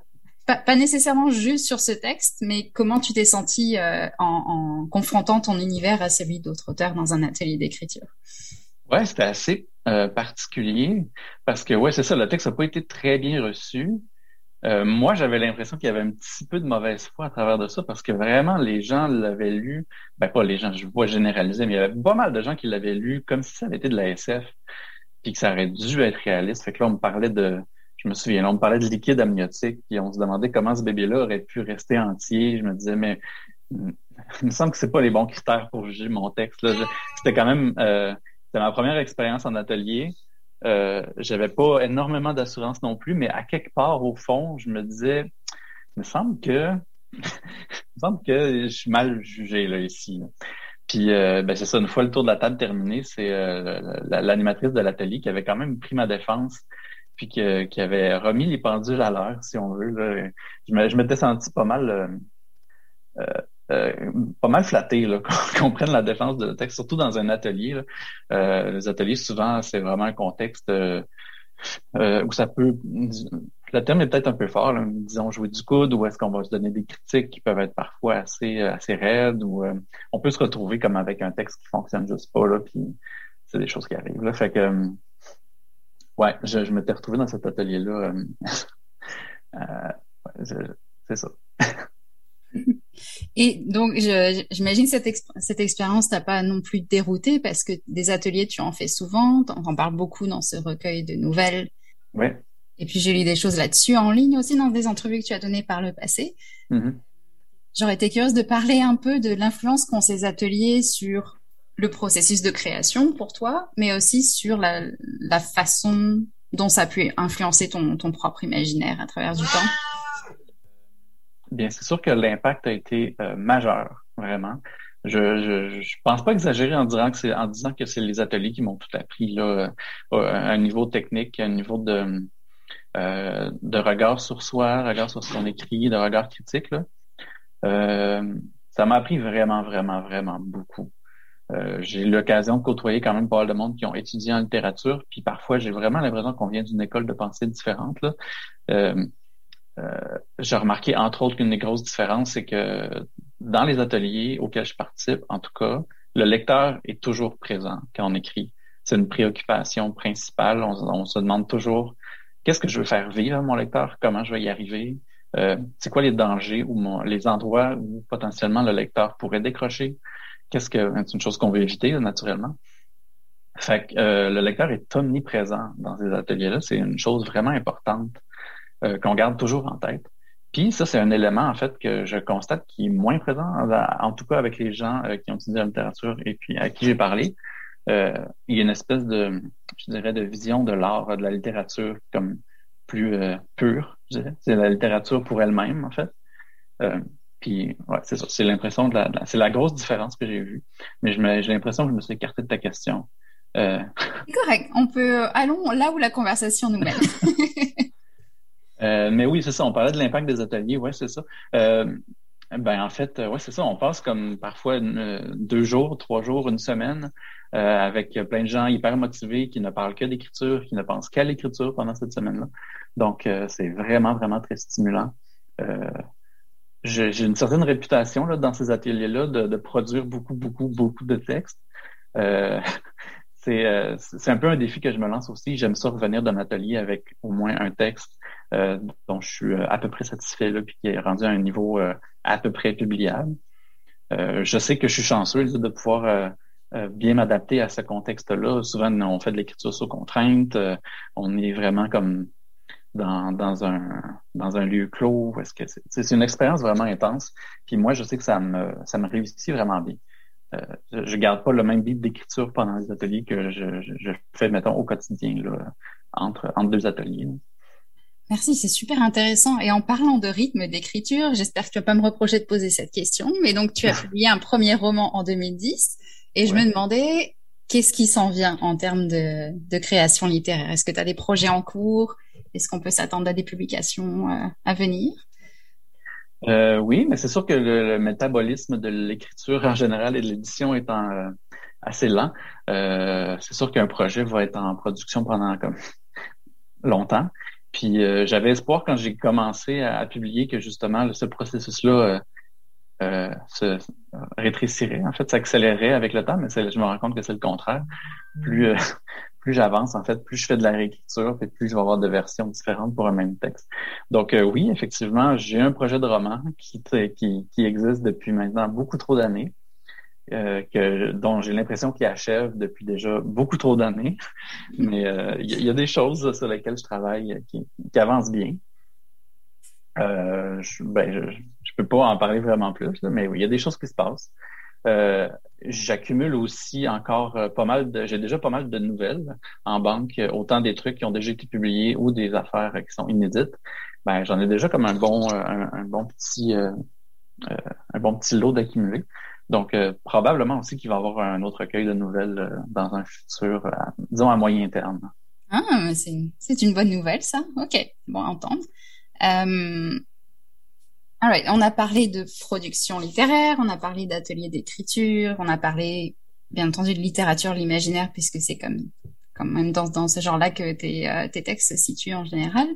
Pas, nécessairement juste sur ce texte, mais comment tu t'es senti euh, en, en confrontant ton univers à celui d'autres auteurs dans un atelier d'écriture? Ouais, c'était assez particulier parce que ouais, c'est ça, le texte n'a pas été très bien reçu. Euh, moi, j'avais l'impression qu'il y avait un petit peu de mauvaise foi à travers de ça parce que vraiment, les gens l'avaient lu, ben pas les gens, je vois généraliser, mais il y avait pas mal de gens qui l'avaient lu comme si ça avait été de la SF, puis que ça aurait dû être réaliste. Fait que là, on me parlait de, je me souviens, là, on me parlait de liquide amniotique, puis on se demandait comment ce bébé-là aurait pu rester entier. Je me disais, mais il me semble que c'est pas les bons critères pour juger mon texte. C'était quand même euh, c'était ma première expérience en atelier. Euh, j'avais pas énormément d'assurance non plus, mais à quelque part au fond, je me disais, il me semble que, il me semble que je suis mal jugé là ici. Puis euh, ben c'est ça, une fois le tour de la table terminé, c'est euh, l'animatrice de l'atelier qui avait quand même pris ma défense, puis qui, qui avait remis les pendules à l'heure, si on veut. Là. Je m'étais senti pas mal euh, euh, pas mal flatté qu'on prenne la défense de texte, surtout dans un atelier. Euh, les ateliers, souvent, c'est vraiment un contexte euh, où ça peut... Le terme est peut-être un peu fort, disons jouer du coude, ou est-ce qu'on va se donner des critiques qui peuvent être parfois assez assez raides, ou on peut se retrouver comme avec un texte qui fonctionne juste pas, là, puis c'est des choses qui arrivent. Là. Fait que ouais, je, je m'étais retrouvé dans cet atelier-là. c'est ça. Et donc, j'imagine cette, cette expérience t'a pas non plus dérouté parce que des ateliers, tu en fais souvent, on en parle beaucoup dans ce recueil de nouvelles. Ouais. Et puis, j'ai lu des choses là-dessus en ligne aussi dans des entrevues que tu as données par le passé. Mm-hmm. J'aurais été curieuse de parler un peu de l'influence qu'ont ces ateliers sur le processus de création pour toi, mais aussi sur la, la façon dont ça a pu influencer ton, ton propre imaginaire à travers du temps. Bien, c'est sûr que l'impact a été euh, majeur, vraiment. Je, je, je pense pas exagérer en disant que c'est en disant que c'est les ateliers qui m'ont tout appris là, à euh, un niveau technique, un niveau de euh, de regard sur soi, regard sur ce qu'on écrit, de regard critique. Là. ça m'a appris vraiment, vraiment, vraiment beaucoup. j'ai eu l'occasion de côtoyer quand même pas mal de monde qui ont étudié en littérature, puis parfois j'ai vraiment l'impression qu'on vient d'une école de pensée différente. Là j'ai remarqué entre autres qu'une des grosses différences, c'est que dans les ateliers auxquels je participe, en tout cas, le lecteur est toujours présent quand on écrit. C'est une préoccupation principale. On, se demande toujours qu'est-ce que je veux faire vivre à mon lecteur, comment je vais y arriver, euh, c'est quoi les dangers ou les endroits où potentiellement le lecteur pourrait décrocher? Qu'est-ce que c'est une chose qu'on veut éviter naturellement. Fait que euh, le lecteur est omniprésent dans ces ateliers-là. C'est une chose vraiment importante euh, qu'on garde toujours en tête. Puis ça, c'est un élément en fait que je constate qui est moins présent, en tout cas avec les gens qui ont étudié la littérature et puis à qui j'ai parlé. il y a une espèce de, je dirais, de vision de l'art, de la littérature comme plus pure, je dirais. C'est la littérature pour elle-même, en fait. Puis, ouais, c'est ça. C'est l'impression de la, c'est la grosse différence que j'ai vue. Mais j'ai l'impression que je me suis écarté de ta question. Euh... Correct. On peut, allons là où la conversation nous mène. euh, mais oui, c'est ça. On parlait de l'impact des ateliers. Ouais, c'est ça. Euh, ben en fait, ouais, c'est ça. On passe comme parfois deux jours, trois jours, une semaine euh, avec plein de gens hyper motivés qui ne parlent que d'écriture, qui ne pensent qu'à l'écriture pendant cette semaine-là. Donc, euh, c'est vraiment, vraiment très stimulant. Euh, j'ai une certaine réputation là, dans ces ateliers-là de, de, produire beaucoup, beaucoup, beaucoup de textes. C'est un peu un défi que je me lance aussi. J'aime ça revenir d'un atelier avec au moins un texte euh, dont je suis à peu près satisfait là, puis qui est rendu à un niveau à peu près publiable. je sais que je suis chanceux de pouvoir bien m'adapter à ce contexte-là. Souvent, on fait de l'écriture sous contrainte. on est vraiment comme dans, dans, un, dans un lieu clos. Est-ce que c'est, une expérience vraiment intense. Puis moi, je sais que ça me, ça me réussit vraiment bien. Euh, je, garde pas le même beat d'écriture pendant les ateliers que je, je, fais, mettons, au quotidien, là, entre, entre deux ateliers. Merci, c'est super intéressant. Et en parlant de rythme d'écriture, j'espère que tu vas pas me reprocher de poser cette question, mais donc tu as publié un premier roman en 2010 et je me demandais qu'est-ce qui s'en vient en termes de, de création littéraire? Est-ce que tu as des projets en cours? Est-ce qu'on peut s'attendre à des publications euh, à venir? Euh, oui, mais c'est sûr que le, métabolisme de l'écriture en général et de l'édition étant euh, assez lent, c'est sûr qu'un projet va être en production pendant comme longtemps. Puis j'avais espoir quand j'ai commencé à, publier que justement ce processus-là se rétrécirait, en fait, s'accélérait avec le temps, mais je me rends compte que c'est le contraire. Plus plus j'avance, en fait, plus je fais de la réécriture, et plus je vais avoir de versions différentes pour un même texte. Donc euh, oui, effectivement, j'ai un projet de roman qui, qui, qui existe depuis maintenant beaucoup trop d'années, euh, que dont j'ai l'impression qu'il achève depuis déjà beaucoup trop d'années. Mais euh, il y, a des choses sur lesquelles je travaille qui, qui avancent bien. je, ben, je, je, peux pas en parler vraiment plus, mais oui, il y a des choses qui se passent. Euh, j'accumule aussi encore euh, pas mal de, j'ai déjà pas mal de nouvelles en banque, autant des trucs qui ont déjà été publiés ou des affaires qui sont inédites. Ben, j'en ai déjà comme un bon, euh, un, bon petit, un bon petit lot d'accumuler. Donc, probablement aussi qu'il va y avoir un autre recueil de nouvelles dans un futur, disons à moyen terme. Ah, c'est une bonne nouvelle, ça. OK, bon à entendre. On a parlé de production littéraire, on a parlé d'ateliers d'écriture, on a parlé, bien entendu, de littérature, l'imaginaire, puisque c'est comme, quand même dans, dans ce genre-là que tes, euh, tes textes se situent en général.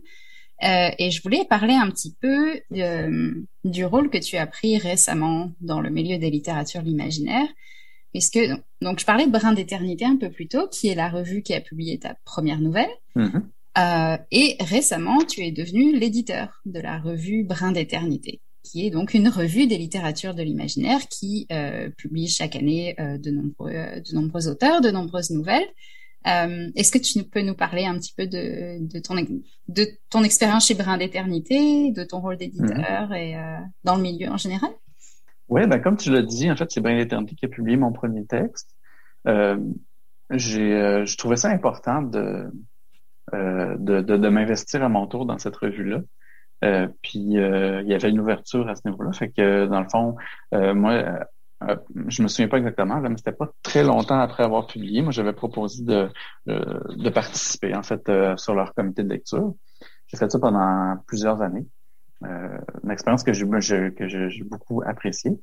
Euh, et je voulais parler un petit peu euh, du rôle que tu as pris récemment dans le milieu des littératures, l'imaginaire, puisque donc je parlais de Brin d'éternité un peu plus tôt, qui est la revue qui a publié ta première nouvelle. Mm-hmm. Euh, et récemment, tu es devenu l'éditeur de la revue Brin d'éternité, qui est donc une revue des littératures de l'imaginaire qui euh, publie chaque année de, nombreux, de nombreux auteurs, de nombreuses nouvelles. Est-ce que tu peux nous parler un petit peu de, de ton, de ton expérience chez Brin d'éternité, de ton rôle d'éditeur mhm. et dans le milieu en général? Oui, ben comme tu l'as dit, en fait, c'est Brin d'éternité qui a publié mon premier texte. j'ai, je trouvais ça important de, euh, de, de, m'investir à mon tour dans cette revue-là. Euh, puis euh, il y avait une ouverture à ce niveau-là. Fait que dans le fond, moi, je me souviens pas exactement, mais c'était pas très longtemps après avoir publié. Moi, j'avais proposé de, de, participer en fait sur leur comité de lecture. J'ai fait ça pendant plusieurs années. une expérience que j'ai que j'ai beaucoup appréciée.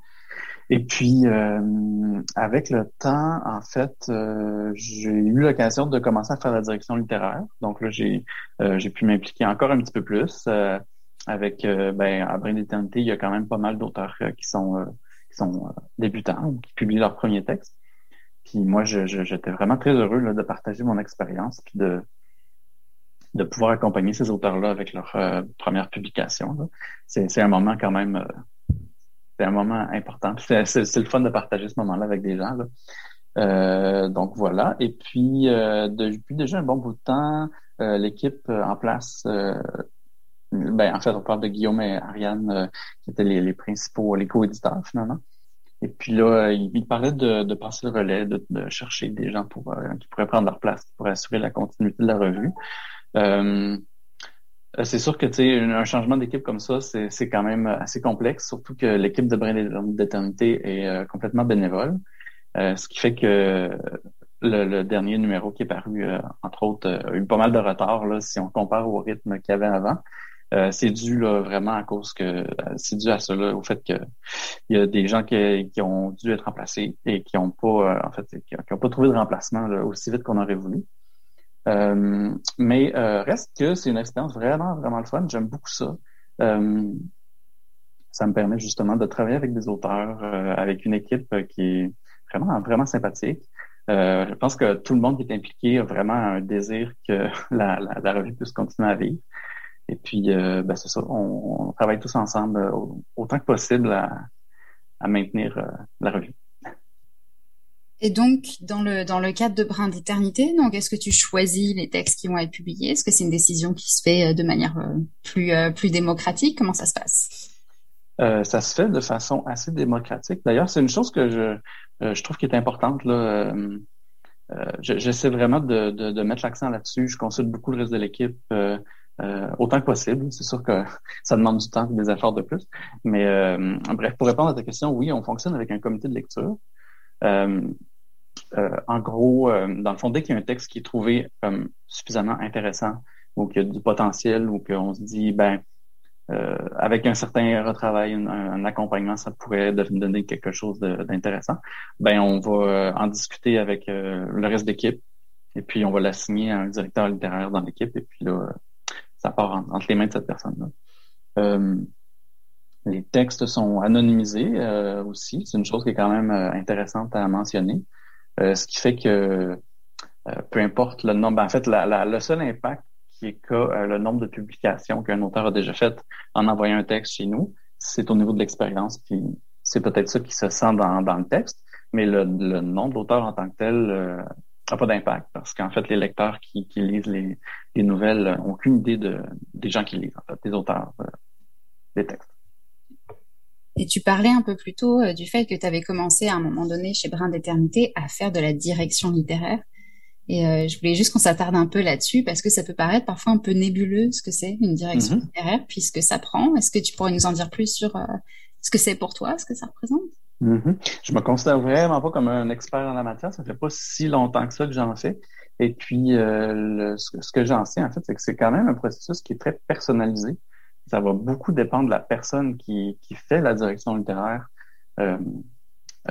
Et puis, euh, avec le temps, en fait, euh, j'ai eu l'occasion de commencer à faire la direction littéraire. Donc là, j'ai euh, j'ai pu m'impliquer encore un petit peu plus avec ben, à Brin d'éternité, il y a quand même pas mal d'auteurs qui sont sont débutants ou qui publient leur premier texte. Puis moi, j'étais vraiment très heureux de partager mon expérience puis de de pouvoir accompagner ces auteurs-là avec leur première publication. C'est un moment quand même c'est un moment important. C'est le fun de partager ce moment-là avec des gens. Euh, donc voilà. Et puis euh, depuis déjà un bon bout de temps, euh, l'équipe euh, en place, euh, ben en fait on parle de Guillaume et Ariane qui étaient les, principaux, les co-éditeurs finalement. Et puis là, il, parlait de, passer le relais, de, chercher des gens pour qui pourraient prendre leur place pour assurer la continuité de la revue. c'est sûr que un changement d'équipe comme ça, c'est quand même assez complexe, surtout que l'équipe de Brin d'éternité est complètement bénévole. Euh, ce qui fait que le, dernier numéro qui est paru, euh, entre autres, euh, a eu pas mal de retard là, si on compare au rythme qu'il y avait avant. C'est dû là, vraiment à cause que c'est dû à cela, au fait que il y a des gens qui, ont dû être remplacés et qui n'ont pas en fait qui, pas trouvé de remplacement aussi vite qu'on aurait voulu. mais reste que c'est une expérience vraiment, vraiment le fun. J'aime beaucoup ça. ça me permet justement de travailler avec des auteurs, avec une équipe qui est vraiment, vraiment sympathique. Euh, je pense que tout le monde qui est impliqué a vraiment un désir que la, revue puisse continuer à vivre. Et puis, euh, ben, c'est ça, on, travaille tous ensemble euh, autant que possible à, à maintenir la revue. Et donc, dans le, dans le cadre de Brin d'éternité, donc est-ce que tu choisis les textes qui vont être publiés? Est-ce que c'est une décision qui se fait de manière plus, plus démocratique? Comment ça se passe? Euh, ça se fait de façon assez démocratique. D'ailleurs, c'est une chose que je, euh, je trouve qui est importante. Là. Euh, j'essaie vraiment de, de, de mettre l'accent là-dessus. Je consulte beaucoup le reste de l'équipe autant que possible. C'est sûr que ça demande du temps et des efforts de plus. Mais bref, pour répondre à ta question, oui, on fonctionne avec un comité de lecture. en gros, dans le fond, dès qu'il y a un texte qui est trouvé comme suffisamment intéressant ou qu'il y a du potentiel ou qu'on se dit, ben, euh, avec un certain retravail, un, accompagnement, ça pourrait donner quelque chose d'intéressant. Ben, on va euh, en discuter avec euh, le reste d'équipe et puis on va l'assigner à un directeur littéraire dans l'équipe et puis là, ça part entre les mains de cette personne-là. les textes sont anonymisés aussi, c'est une chose qui est quand même intéressante à mentionner, ce qui fait que peu importe le nombre, en fait, le seul impact qui est euh, le nombre de publications qu'un auteur a déjà faites en envoyant un texte chez nous, c'est au niveau de l'expérience, puis c'est peut-être ça qui se sent dans, dans le texte, mais le, le nombre d'auteurs en tant que tel n'a euh, pas d'impact, parce qu'en fait, les lecteurs qui, qui lisent les, les nouvelles n'ont aucune idée de, des gens qui lisent, en fait, des auteurs euh, des textes. Et tu parlais un peu plus tôt du fait que tu avais commencé à un moment donné chez Brin d'éternité à faire de la direction littéraire. Et euh, je voulais juste qu'on s'attarde un peu là-dessus parce que ça peut paraître parfois un peu nébuleux ce que c'est une direction mhm. littéraire, puisque ça prend. Est-ce que tu pourrais nous en dire plus sur euh, ce que c'est pour toi, ce que ça représente? Mhm. Je me considère vraiment pas comme un expert en la matière. Ça fait pas si longtemps que ça que j'en fais. Et puis, euh, ce que j'en sais, en fait, c'est que c'est quand même un processus qui est très personnalisé. Ça va beaucoup dépendre de la personne qui, fait la direction littéraire. Euh,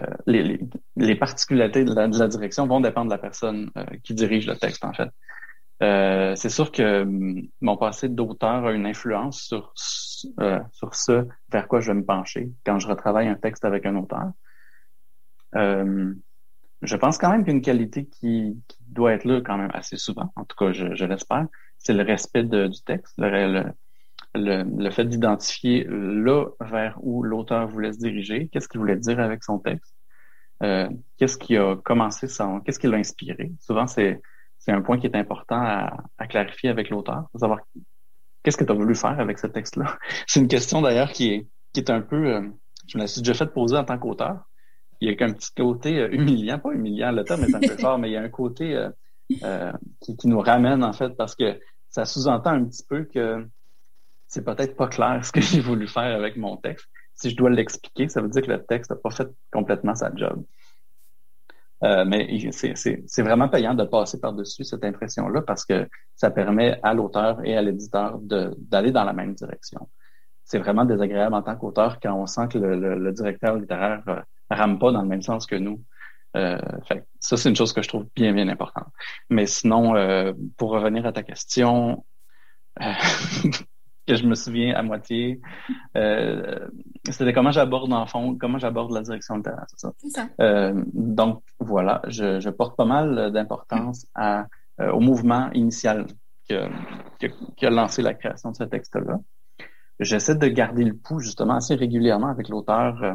euh, les, particularités de la, de la, direction vont dépendre de la personne qui dirige le texte, en fait. C'est sûr que hum, mon passé d'auteur a une influence sur, sur ce vers quoi je vais me pencher quand je retravaille un texte avec un auteur. je pense quand même qu'une qualité qui, doit être là quand même assez souvent, en tout cas je, l'espère, c'est le respect du texte, le, fait d'identifier là vers où l'auteur voulait se diriger, qu'est-ce qu'il voulait dire avec son texte, euh, qu'est-ce qui a commencé son, qu'est-ce qui l'a inspiré. Souvent, c'est un point qui est important à, à clarifier avec l'auteur, savoir qu'est-ce que tu as voulu faire avec ce texte-là? C'est une question d'ailleurs qui est qui est un peu, euh, je me la suis déjà fait poser en tant qu'auteur. Il y a qu'un petit côté euh, humiliant, pas humiliant, le terme est un peu fort, mais il y a un côté euh, qui, qui nous ramène en fait parce que ça sous-entend un petit peu que c'est peut-être pas clair ce que j'ai voulu faire avec mon texte. Si je dois l'expliquer, ça veut dire que le texte n'a pas fait complètement sa job. Euh, mais c'est vraiment payant de passer par-dessus cette impression-là parce que ça permet à l'auteur et à l'éditeur d'aller dans la même direction. C'est vraiment désagréable en tant qu'auteur quand on sent que le, directeur littéraire euh, rame pas dans le même sens que nous. Euh, ça, c'est une chose que je trouve bien, bien importante. Mais sinon, euh, pour revenir à ta question, que je me souviens à moitié. Euh, c'était comment j'aborde en fond, comment j'aborde la direction littéraire, c'est ça? Euh, donc voilà, je, je porte pas mal d'importance à euh, au mouvement initial qui a, qui a lancé la création de ce texte-là. J'essaie de garder le pouls justement assez régulièrement avec l'auteur. Euh,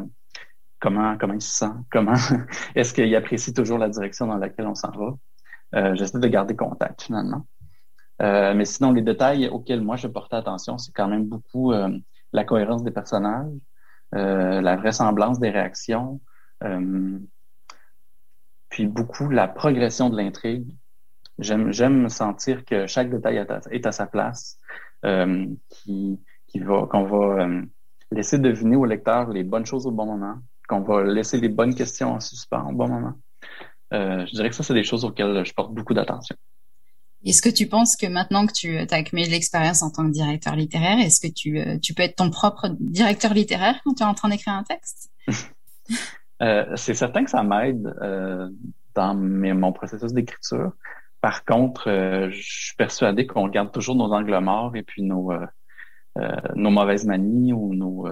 comment comment il se sent, comment est-ce qu'il apprécie toujours la direction dans laquelle on s'en va. Euh, J'essaie de garder contact finalement. Euh, mais sinon, les détails auxquels moi je portais attention, c'est quand même beaucoup euh, la cohérence des personnages, euh, la vraisemblance des réactions, puis beaucoup la progression de l'intrigue. J'aime j'aime sentir que chaque détail est à, sa place, qui, qui va qu'on va laisser deviner au lecteur les bonnes choses au bon moment, qu'on va laisser les bonnes questions en suspens au bon moment. je dirais que ça, c'est des choses auxquelles je porte beaucoup d'attention. Est-ce que tu penses que maintenant que tu as accumulé l'expérience en tant que directeur littéraire, est-ce que tu, euh, tu peux être ton propre directeur littéraire quand tu es en train d'écrire un texte? euh, c'est certain que ça m'aide euh, dans mon processus d'écriture. Par contre, euh, je suis persuadé qu'on garde toujours nos angles morts et puis nos, euh, mauvaises manies ou nos...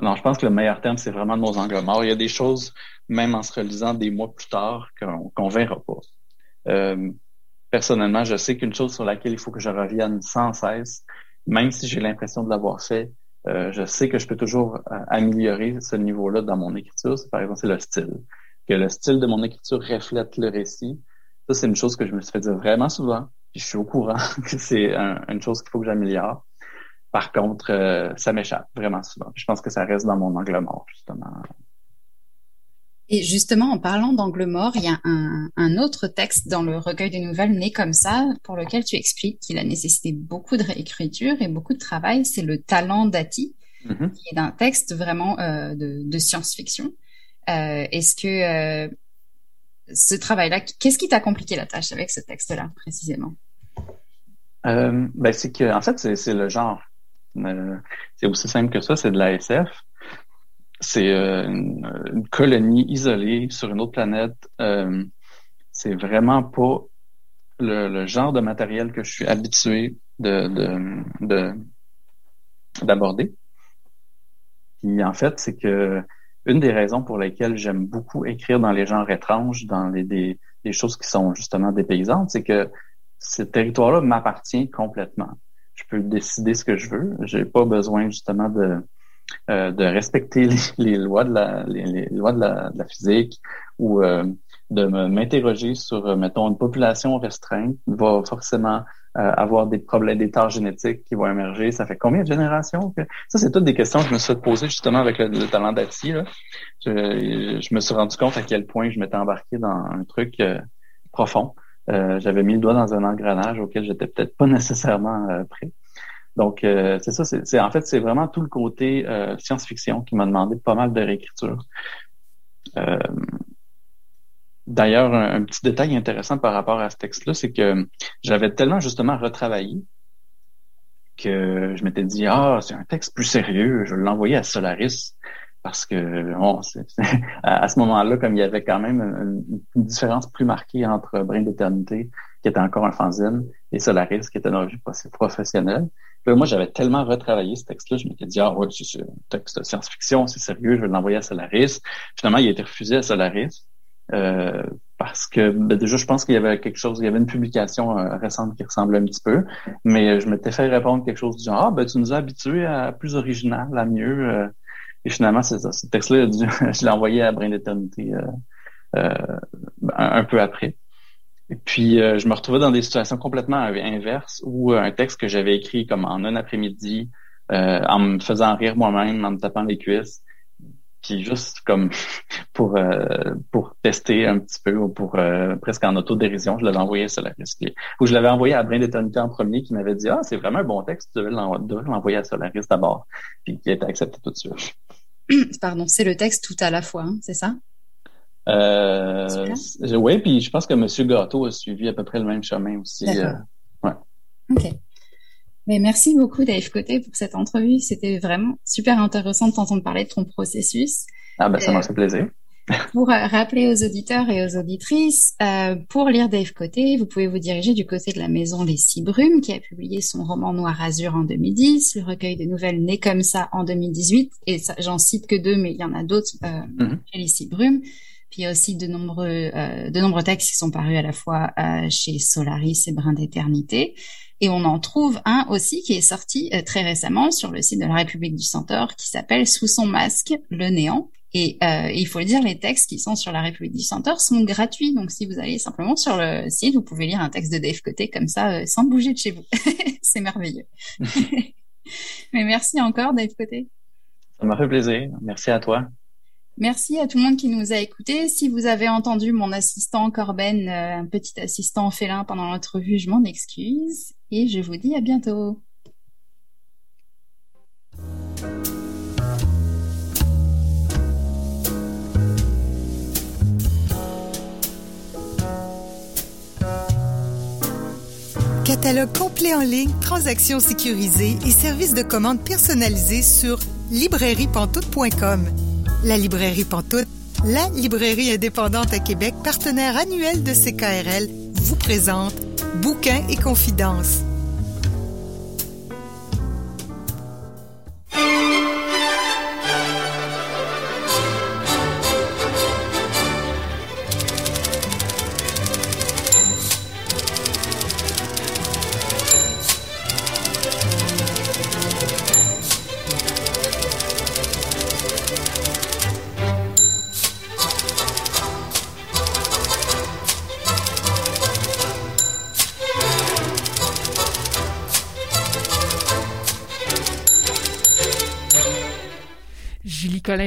Non, je pense que le meilleur terme, c'est vraiment nos angles morts. Il y a des choses, même en se relisant des mois plus tard, qu'on qu'on verra pas personnellement, je sais qu'une chose sur laquelle il faut que je revienne sans cesse, même si j'ai l'impression de l'avoir fait, euh, je sais que je peux toujours euh, améliorer ce niveau-là dans mon écriture. Par exemple, c'est le style. Que le style de mon écriture reflète le récit. Ça, c'est une chose que je me suis fait dire vraiment souvent. Puis je suis au courant que c'est une chose qu'il faut que j'améliore. Par contre, euh, ça m'échappe vraiment souvent. Je pense que ça reste dans mon angle mort, justement. Et justement, en parlant d'angle mort, il y a un, un, autre texte dans le recueil des nouvelles né comme ça, pour lequel tu expliques qu'il a nécessité beaucoup de réécriture et beaucoup de travail. C'est le talent d'Ati, mm-hmm. qui est un texte vraiment euh, de, de science-fiction. Euh, Est-ce que euh, ce travail-là, qu'est-ce qui t'a compliqué la tâche avec ce texte-là précisément? Ben c'est que en fait c'est le genre. C'est aussi simple que ça, c'est de la SF c'est euh, une, colonie isolée sur une autre planète. Euh, c'est vraiment pas le, genre de matériel que je suis habitué de, de, d'aborder. Puis en fait, c'est que une des raisons pour lesquelles j'aime beaucoup écrire dans les genres étranges, dans les, des, des choses qui sont justement dépaysantes, c'est que ce territoire-là m'appartient complètement. Je peux décider ce que je veux. J'ai pas besoin justement de euh, de respecter les, lois de la, les, lois de la, de la physique ou euh, de m'interroger sur, euh, mettons, une population restreinte va forcément avoir des problèmes, des tâches génétiques qui vont émerger. Ça fait combien de générations? Que... Ça, c'est toutes des questions que je me suis poser justement avec le, talent d'Ati. Je, je, me suis rendu compte à quel point je m'étais embarqué dans un truc profond. J'avais mis le doigt dans un engrenage auquel j'étais peut-être pas nécessairement prêt. Donc, euh, c'est ça. C'est, en fait, c'est vraiment tout le côté euh, science-fiction qui m'a demandé pas mal de réécriture. Euh, d'ailleurs, un, petit détail intéressant par rapport à ce texte-là, c'est que j'avais tellement justement retravaillé que je m'étais dit ah c'est un texte plus sérieux, je vais l'envoyer à Solaris parce que bon, à ce moment-là, comme il y avait quand même une, différence plus marquée entre Brin d'éternité, qui était encore un fanzine, et Solaris, qui était une revue professionnelle, moi, j'avais tellement retravaillé ce texte-là, je m'étais dit, ah ouais, c'est un texte de science-fiction, c'est sérieux, je vais l'envoyer à Solaris. Finalement, il a été refusé à Solaris. Euh, parce que ben, déjà, je pense qu'il y avait quelque chose, il y avait une publication euh, récente qui ressemblait un petit peu, mais je m'étais fait répondre quelque chose du genre, ah ben tu nous as habitués à plus original, à mieux. Euh. et finalement, c'est ça. Ce texte-là, je l'ai envoyé à Brin d'éternité un peu après. Et puis, euh, je me retrouvais dans des situations complètement inverses où euh, un texte que j'avais écrit comme en un après-midi, euh, en me faisant rire moi-même, en me tapant les cuisses, puis juste comme pour pour tester un petit peu ou pour presque en autodérision, je l'avais envoyé à Solaris. Ou je l'avais envoyé à Brin d'éternité en premier qui m'avait dit « Ah, c'est vraiment un bon texte, tu devais l'envoyer à Solaris d'abord. » Puis qui a été accepté tout de suite. Pardon, c'est le texte tout à la fois, hein, c'est ça? Euh, oui, puis je pense que M. Gâteau a suivi à peu près le même chemin aussi. Euh, ouais. OK. Mais merci beaucoup, Dave Côté, pour cette entrevue. C'était vraiment super intéressant de t'entendre parler de ton processus. Ah ben, ça m'a euh, fait plaisir. pour euh, rappeler aux auditeurs et aux auditrices, euh, pour lire Dave Côté, vous pouvez vous diriger du côté de la maison Les Six Brumes, qui a publié son roman Noir Azur en 2010, le recueil de nouvelles Né comme ça en 2018, et j'en cite que deux, mais il y en a d'autres euh, chez Les Six Brumes. Puis il y a aussi de nombreux, euh, de nombreux textes qui sont parus à la fois euh, chez Solaris et Brin d'éternité. Et on en trouve un aussi qui est sorti très récemment sur le site de la République du Centaure qui s'appelle Sous son masque, le néant. Et euh, il faut le dire, les textes qui sont sur la République du Centaure sont gratuits. Donc, si vous allez simplement sur le site, vous pouvez lire un texte de Dave Côté comme ça, euh, sans bouger de chez vous. c'est merveilleux. Mais merci encore, Dave Côté. Ça m'a fait plaisir. Merci à toi. Merci à tout le monde qui nous a écoutés. Si vous avez entendu mon assistant Corben, euh, un petit assistant félin pendant l'entrevue, je m'en excuse. Et je vous dis à bientôt. Catalogue complet en ligne, transactions sécurisées et services de commande personnalisés sur librairiepantoute.com. La librairie Pantoute, la librairie indépendante à Québec, partenaire annuel de CKRL, vous présente Bouquins et confidences.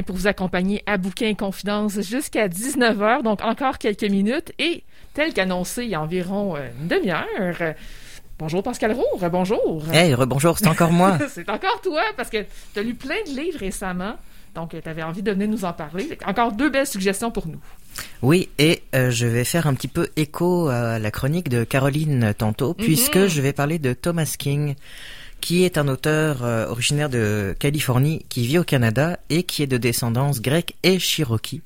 Pour vous accompagner à Bouquin Confidence jusqu'à 19h, donc encore quelques minutes. Et tel qu'annoncé il y a environ euh, une demi-heure, Bonjour Pascal Roux, bonjour. Hey, rebonjour, c'est encore moi. c'est encore toi parce que tu as lu plein de livres récemment, donc tu avais envie de venir nous en parler. Encore deux belles suggestions pour nous. Oui, et euh, je vais faire un petit peu écho à la chronique de Caroline tantôt, mhm. puisque je vais parler de Thomas King qui est un auteur euh, originaire de Californie, qui vit au Canada et qui est de descendance grecque et cherokee.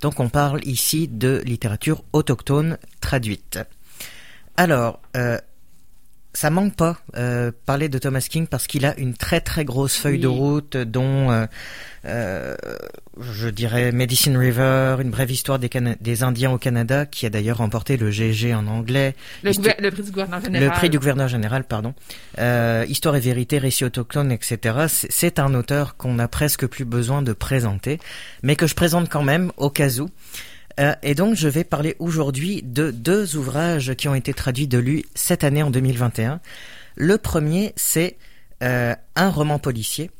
Donc on parle ici de littérature autochtone traduite. Alors, euh, ça manque pas euh, parler de Thomas King parce qu'il a une très très grosse feuille de route dont euh, euh, je dirais Medicine River, une brève histoire des, des Indiens au Canada qui a d'ailleurs remporté le GG en anglais. Le, prix du gouverneur général. Le prix du gouverneur général, pardon. Euh, histoire et vérité, récit autochtone, etc. C'est un auteur qu'on a presque plus besoin de présenter, mais que je présente quand même au cas où. Euh, et donc, je vais parler aujourd'hui de deux ouvrages qui ont été traduits de lui cette année en 2021. Le premier, c'est euh, un roman policier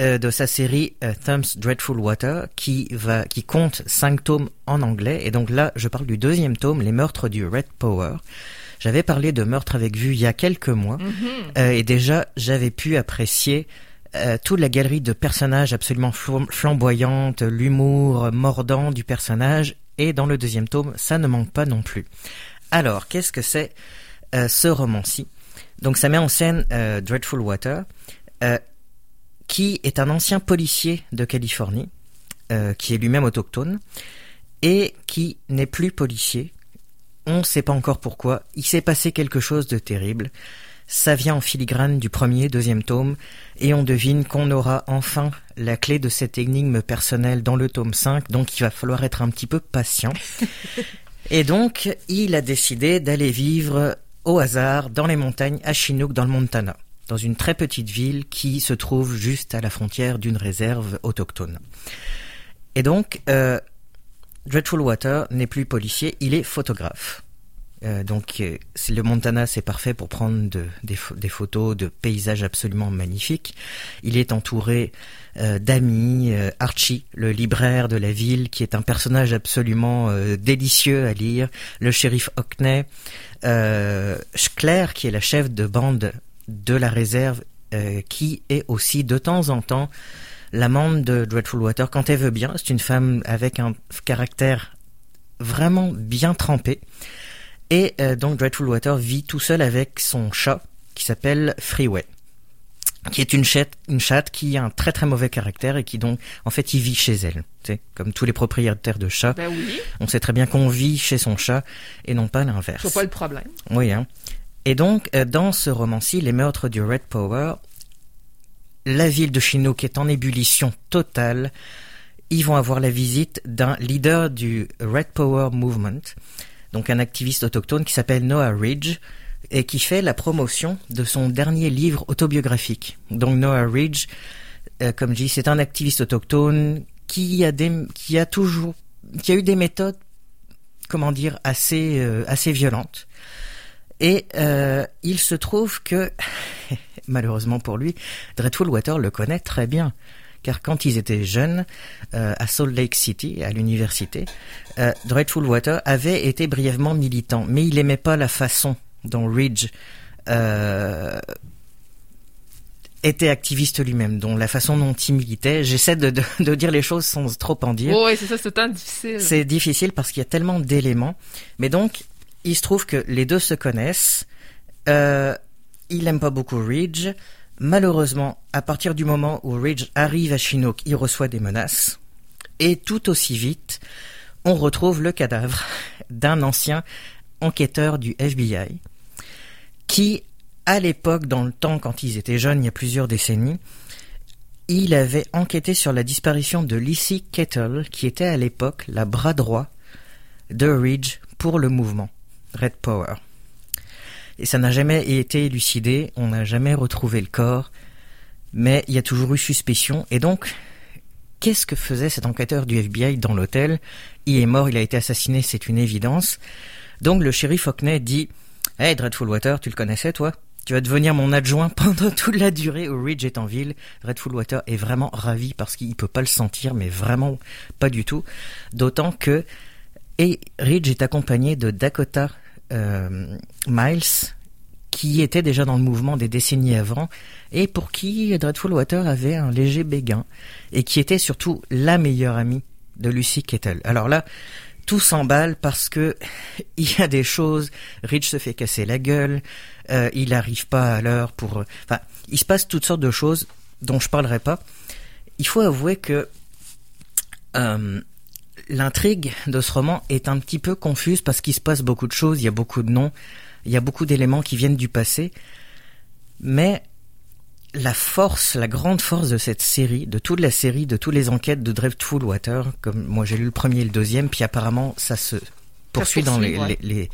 euh, de sa série Thumb's Dreadful Water qui va qui compte cinq tomes en anglais. Et donc là, je parle du deuxième tome, Les meurtres du Red Power. J'avais parlé de Meurtres avec vue il y a quelques mois, mm-hmm. et déjà j'avais pu apprécier toute la galerie de personnages absolument flamboyantes, l'humour mordant du personnage et dans le deuxième tome, ça ne manque pas non plus. Alors, qu'est-ce que c'est euh, ce roman-ci? Donc, ça met en scène euh, Dreadful Water, euh, qui est un ancien policier de Californie, qui est lui-même autochtone, et qui n'est plus policier. On ne sait pas encore pourquoi. Il s'est passé quelque chose de terrible. Ça vient en filigrane du premier, deuxième tome, et on devine qu'on aura enfin la clé de cette énigme personnelle dans le tome 5, donc il va falloir être un petit peu patient. et donc, il a décidé d'aller vivre au hasard dans les montagnes à Chinook dans le Montana, dans une très petite ville qui se trouve juste à la frontière d'une réserve autochtone. Et donc, euh, Dreadful Water n'est plus policier, il est photographe. Euh, donc euh, le Montana, c'est parfait pour prendre des, photos de paysages absolument magnifiques. Il est entouré euh, d'amis, Archie, le libraire de la ville, qui est un personnage absolument délicieux à lire, le shérif Hockney, Claire, qui est la chef de bande de la réserve, qui est aussi de temps en temps l'amante de Dreadful Water quand elle veut bien. C'est une femme avec un caractère vraiment bien trempé. Et euh, donc Dreadful Water vit tout seul avec son chat qui s'appelle Freeway. qui est une chatte, une chatte qui a un très très mauvais caractère et qui donc, en fait, il vit chez elle. Tu comme tous les propriétaires de chats. Ben oui. On sait très bien qu'on vit chez son chat et non pas l'inverse. C'est pas le problème. Oui, hein. Et donc, euh, dans ce roman-ci, Les meurtres du Red Power, la ville de Chinook est en ébullition totale. Ils vont avoir la visite d'un leader du Red Power Movement, donc un activiste autochtone qui s'appelle Noah Ridge, et qui fait la promotion de son dernier livre autobiographique. Donc Noah Ridge, euh, comme je dis, c'est un activiste autochtone qui a des, qui a toujours, qui a eu des méthodes, comment dire, assez, euh, violentes. Et euh, il se trouve que, malheureusement pour lui, Dreadful Water le connaît très bien. Car quand ils étaient jeunes, à Salt Lake City, à l'université, Dreadful Water avait été brièvement militant, mais il aimait pas la façon dont Ridge euh, était activiste lui-même, dont la façon dont il militait, j'essaie de, de, dire les choses sans trop en dire. oui, c'est ça, c'est temps difficile. C'est difficile parce qu'il y a tellement d'éléments. Mais donc, il se trouve que les deux se connaissent. Euh, il n'aime pas beaucoup Ridge. Malheureusement, à partir du moment où Ridge arrive à Chinook, il reçoit des menaces. Et tout aussi vite, on retrouve le cadavre d'un ancien enquêteur du FBI qui, à l'époque, dans le temps, quand ils étaient jeunes, il y a plusieurs décennies, il avait enquêté sur la disparition de Lissy Kettle, qui était à l'époque la bras droit de Ridge pour le mouvement Red Power. Et ça n'a jamais été élucidé, on n'a jamais retrouvé le corps, mais il y a toujours eu suspicion. Et donc, qu'est-ce que faisait cet enquêteur du FBI dans l'hôtel? Il est mort, il a été assassiné, c'est une évidence. Donc le shérif Hockney dit Hey Dreadful Water, tu le connaissais toi? Tu vas devenir mon adjoint pendant toute la durée où Ridge est en ville. Dreadful Water est vraiment ravi parce qu'il peut pas le sentir, mais vraiment pas du tout. D'autant que et Ridge est accompagné de Dakota euh, Miles, qui était déjà dans le mouvement des décennies avant, et pour qui Dreadful Water avait un léger béguin, et qui était surtout la meilleure amie de Lucy Kettle. Alors là, tout s'emballe parce que il y a des choses. Rich se fait casser la gueule, euh, il n'arrive pas à l'heure pour. Enfin, il se passe toutes sortes de choses dont je parlerai pas. Il faut avouer que euh, l'intrigue de ce roman est un petit peu confuse parce qu'il se passe beaucoup de choses, il y a beaucoup de noms, il y a beaucoup d'éléments qui viennent du passé, mais la force, la grande force de cette série, de toute la série, de toutes les enquêtes de Dreadful Water, comme moi j'ai lu le premier et le deuxième, puis apparemment ça se poursuit, dans les,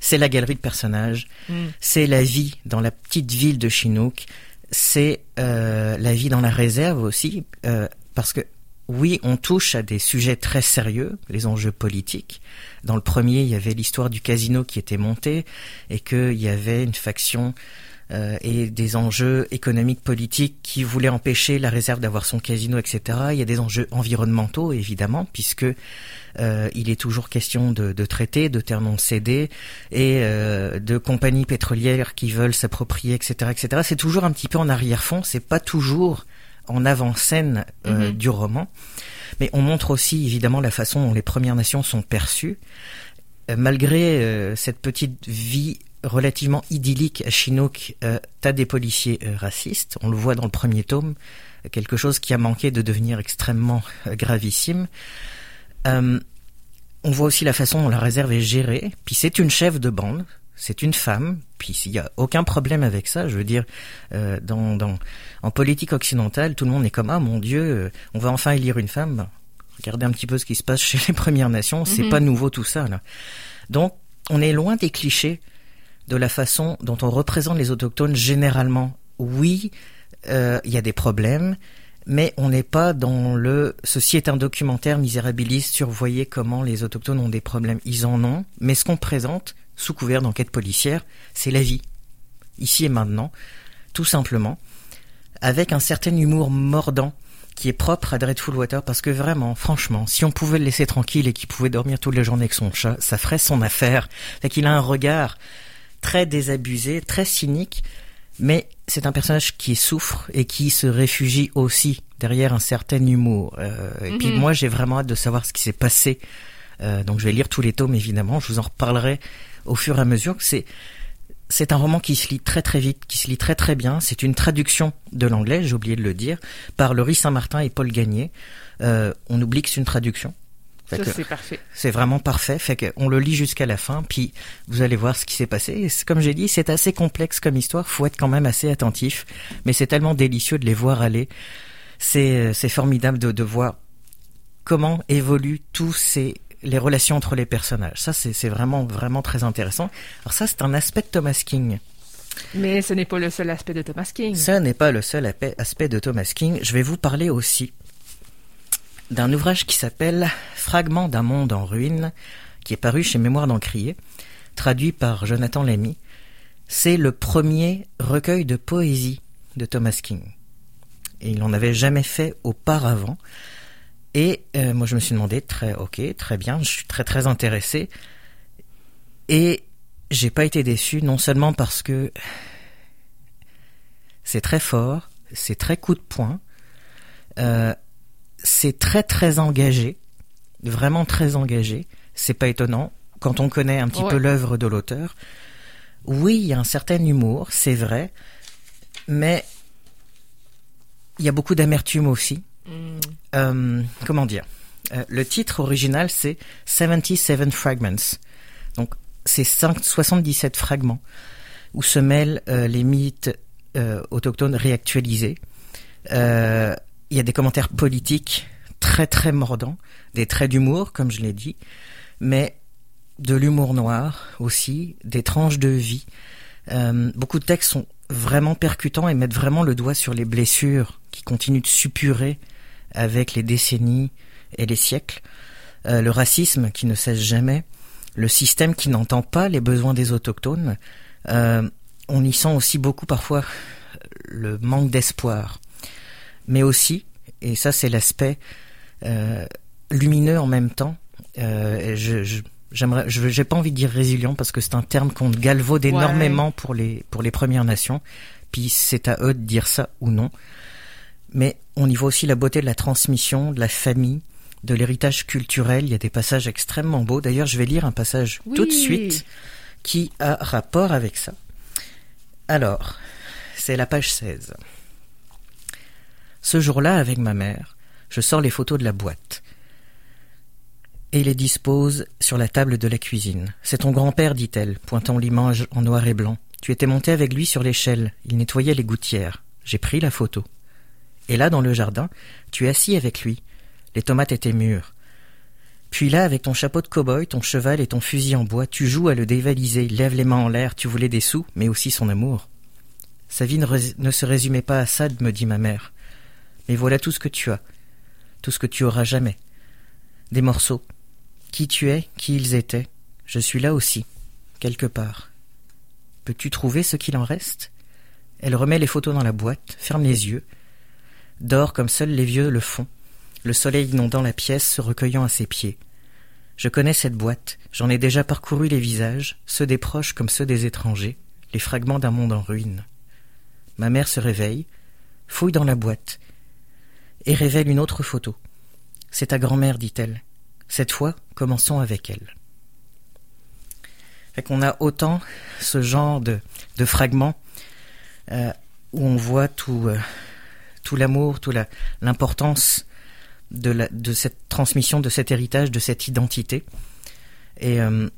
c'est la galerie de personnages, mm. c'est la vie dans la petite ville de Chinook, c'est euh, la vie dans la réserve aussi, euh, parce que oui, on touche à des sujets très sérieux, les enjeux politiques. Dans le premier, il y avait l'histoire du casino qui était monté et qu'il y avait une faction euh, et des enjeux économiques, politiques qui voulaient empêcher la réserve d'avoir son casino, etc. Il y a des enjeux environnementaux, évidemment, puisque euh, il est toujours question de, de traités, de terres non cédés et euh, de compagnies pétrolières qui veulent s'approprier, etc., etc. C'est toujours un petit peu en arrière-fond. C'est pas toujours en avant-scène euh, mm-hmm. du roman, mais on montre aussi évidemment la façon dont les Premières Nations sont perçues malgré cette petite vie relativement idyllique à Chinook, euh, t'as des policiers euh, racistes. On le voit dans le premier tome, quelque chose qui a manqué de devenir extrêmement euh, gravissime. Euh, on voit aussi la façon dont la réserve est gérée. Puis c'est une chef de bande, c'est une femme. Puis il n'y a aucun problème avec ça. Je veux dire, dans, dans, en politique occidentale, tout le monde est comme ah mon Dieu, on va enfin élire une femme. Regardez un petit peu ce qui se passe chez les Premières Nations. C'est mhm. pas nouveau tout ça là. Donc on est loin des clichés de la façon dont on représente les autochtones généralement. Oui, euh, il y a des problèmes, mais on n'est pas dans le ceci est un documentaire misérabiliste sur voyez comment les autochtones ont des problèmes. Ils en ont, mais ce qu'on présente sous couvert d'enquête policière, c'est la vie, ici et maintenant, tout simplement, avec un certain humour mordant qui est propre à Dreadful Water parce que vraiment, franchement, si on pouvait le laisser tranquille et qu'il pouvait dormir toutes les journées avec son chat, ça ferait son affaire. Fait qu'il a un regard très désabusé, très cynique, mais c'est un personnage qui souffre et qui se réfugie aussi derrière un certain humour. Euh, et puis mhm. moi, j'ai vraiment hâte de savoir ce qui s'est passé. Euh, donc je vais lire tous les tomes évidemment. Je vous en reparlerai au fur et à mesure. C'est c'est un roman qui se lit très très vite, qui se lit très très bien. C'est une traduction de l'anglais, j'ai oublié de le dire, par Laurie Saint-Martin et Paul Gagné. Euh, on oublie que c'est une traduction. Ça, c'est parfait. C'est vraiment parfait. Fait qu'on le lit jusqu'à la fin, puis vous allez voir ce qui s'est passé. Et comme j'ai dit, c'est assez complexe comme histoire. Faut être quand même assez attentif. Mais c'est tellement délicieux de les voir aller. C'est, c'est formidable de, de voir comment évoluent tous ces les relations entre les personnages. Ça, c'est vraiment, vraiment très intéressant. Alors ça, c'est un aspect de Thomas King. Mais ce n'est pas le seul aspect de Thomas King. Ce n'est pas le seul aspect de Thomas King. Je vais vous parler aussi d'un ouvrage qui s'appelle Fragments d'un monde en ruine, qui est paru chez Mémoire d'Encrier, traduit par Jonathan Lamy. C'est le premier recueil de poésie de Thomas King. Et il n'en avait jamais fait auparavant. Et euh, moi, je me suis demandé, très, ok, très bien, je suis très très intéressé. Et j'ai pas été déçu, non seulement parce que c'est très fort, c'est très coup de poing, euh, c'est très très engagé, vraiment très engagé. C'est pas étonnant quand on connaît un petit peu l'œuvre de l'auteur. Oui, il y a un certain humour, c'est vrai, mais il y a beaucoup d'amertume aussi. Euh, comment dire? Euh, Le titre original, c'est 77 Fragments. Donc, c'est 77 fragments où se mêlent euh, les mythes autochtones réactualisés. Il y a des commentaires politiques très très mordants, des traits d'humour, comme je l'ai dit, mais de l'humour noir aussi, des tranches de vie. beaucoup de textes sont vraiment percutants et mettent vraiment le doigt sur les blessures qui continuent de suppurer avec les décennies et les siècles, euh, le racisme qui ne cesse jamais, le système qui n'entend pas les besoins des autochtones, euh, on y sent aussi beaucoup parfois le manque d'espoir, mais aussi, et ça c'est l'aspect euh, lumineux en même temps, je, j'aimerais je j'ai pas envie de dire résilient parce que c'est un terme qu'on galvaude énormément pour les pour les Premières Nations. Puis c'est à eux de dire ça ou non mais on y voit aussi la beauté de la transmission, de la famille, de l'héritage culturel. Il y a des passages extrêmement beaux. D'ailleurs, je vais lire un passage tout de suite qui a rapport avec ça. Alors, c'est la page 16. Ce jour-là, avec ma mère, je sors les photos de la boîte et les dispose sur la table de la cuisine. C'est ton grand-père, dit-elle, pointant l'image en noir et blanc. Tu étais monté avec lui sur l'échelle. Il nettoyait les gouttières. J'ai pris la photo. Et là, dans le jardin, tu es assis avec lui. Les tomates étaient mûres. Puis là, avec ton chapeau de cow-boy, ton cheval et ton fusil en bois, tu joues à le dévaliser, lève les mains en l'air, tu voulais des sous, mais aussi son amour. Sa vie ne, se résumait pas à ça, me dit ma mère. Mais voilà tout ce que tu as, tout ce que tu auras jamais. Des morceaux. Qui tu es, qui ils étaient. Je suis là aussi, quelque part. Peux-tu trouver ce qu'il en reste? Elle remet les photos dans la boîte, ferme les yeux, dort comme seuls les vieux le font, le soleil inondant la pièce, se recueillant à ses pieds. Je connais cette boîte, j'en ai déjà parcouru les visages, ceux des proches comme ceux des étrangers, les fragments d'un monde en ruine. Ma mère se réveille, fouille dans la boîte, et révèle une autre photo. C'est ta grand-mère, dit-elle. Cette fois, commençons avec elle. Fait qu'on a autant ce genre de, de fragments euh, où on voit tout, euh, tout l'amour, toute l'importance de, la, de cette transmission, de cet héritage, de cette identité. Et euh,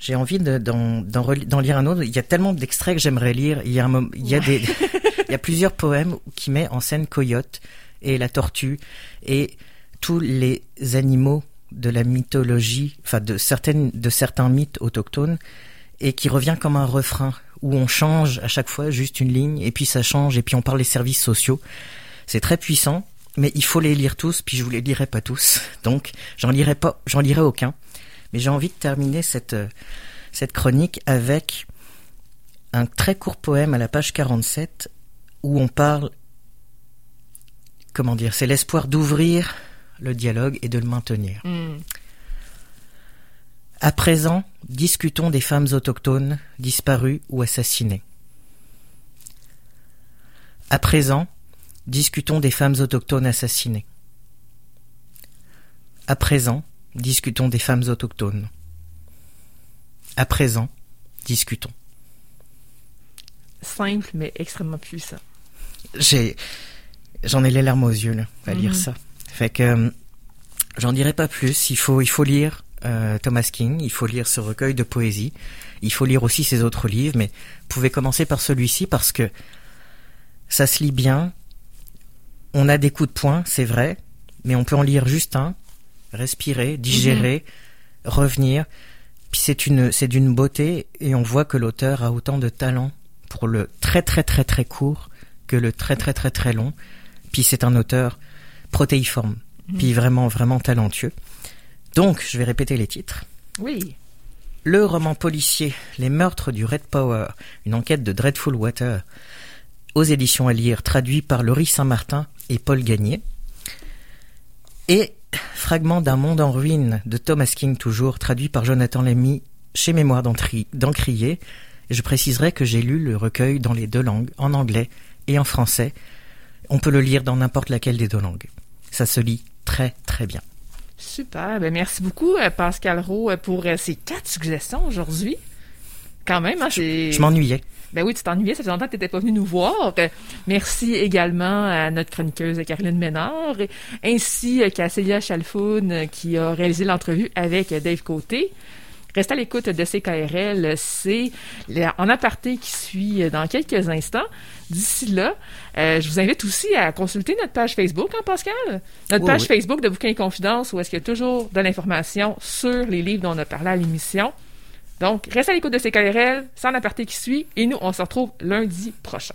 j'ai envie d'en lire un autre. Il y a tellement d'extraits que j'aimerais lire. Il y a, un, il, y a des, il y a plusieurs poèmes qui mettent en scène Coyote et la tortue et tous les animaux de la mythologie, enfin de certaines, de certains mythes autochtones, et qui revient comme un refrain où on change à chaque fois juste une ligne et puis ça change et puis on parle des services sociaux. C'est très puissant, mais il faut les lire tous, puis je vous les lirai pas tous. Donc j'en lirai pas, j'en lirai aucun. Mais j'ai envie de terminer cette euh, cette chronique avec un très court poème à la page 47 où on parle comment dire, c'est l'espoir d'ouvrir le dialogue et de le maintenir. Hmm. À présent, discutons des femmes autochtones disparues ou assassinées. À présent, discutons des femmes autochtones assassinées. À présent, discutons des femmes autochtones. À présent, discutons. simple mais extrêmement puissant. J'ai, j'en ai les larmes aux yeux là, à lire ça. Fait que euh, j'en dirai pas plus. Il faut, il faut lire euh, Thomas King, il faut lire ce recueil de poésie, il faut lire aussi ses autres livres, mais vous pouvez commencer par celui-ci parce que ça se lit bien. On a des coups de poing, c'est vrai, mais on peut en lire juste un, respirer, digérer, revenir. Puis c'est une, c'est d'une beauté et on voit que l'auteur a autant de talent pour le très très très très court que le très très très très long. Puis c'est un auteur protéiforme, puis vraiment vraiment talentueux. Donc je vais répéter les titres. Oui. Le roman policier Les meurtres du Red Power, une enquête de Dreadful Water, aux éditions à lire, traduit par Laurie Saint-Martin et Paul Gagné. Et Fragment d'un monde en ruine de Thomas King toujours, traduit par Jonathan Lamy chez Mémoire d'Encrier. Je préciserai que j'ai lu le recueil dans les deux langues, en anglais et en français. On peut le lire dans n'importe laquelle des deux langues. Ça se lit très très bien. Super. Ben, merci beaucoup, euh, Pascal Rowe, euh, pour euh, ces quatre suggestions aujourd'hui. Quand même, hein, c'est... Je m'ennuyais. Ben oui, tu t'ennuyais, ça faisait longtemps que tu n'étais pas venu nous voir. Merci également à notre chroniqueuse Caroline Ménard, ainsi qu'à Célia Chalfoun qui a réalisé l'entrevue avec Dave Côté. Restez à l'écoute de CKRL, c'est en aparté qui suit euh, dans quelques instants. D'ici là, euh, je vous invite aussi à consulter notre page Facebook, hein, Pascal? Notre Oui, page oui. Facebook de Bouquins et Confidences, où est-ce qu'il y a toujours de l'information sur les livres dont on a parlé à l'émission. Donc, restez à l'écoute de CKRL, c'est en aparté qui suit, et nous, on se retrouve lundi prochain.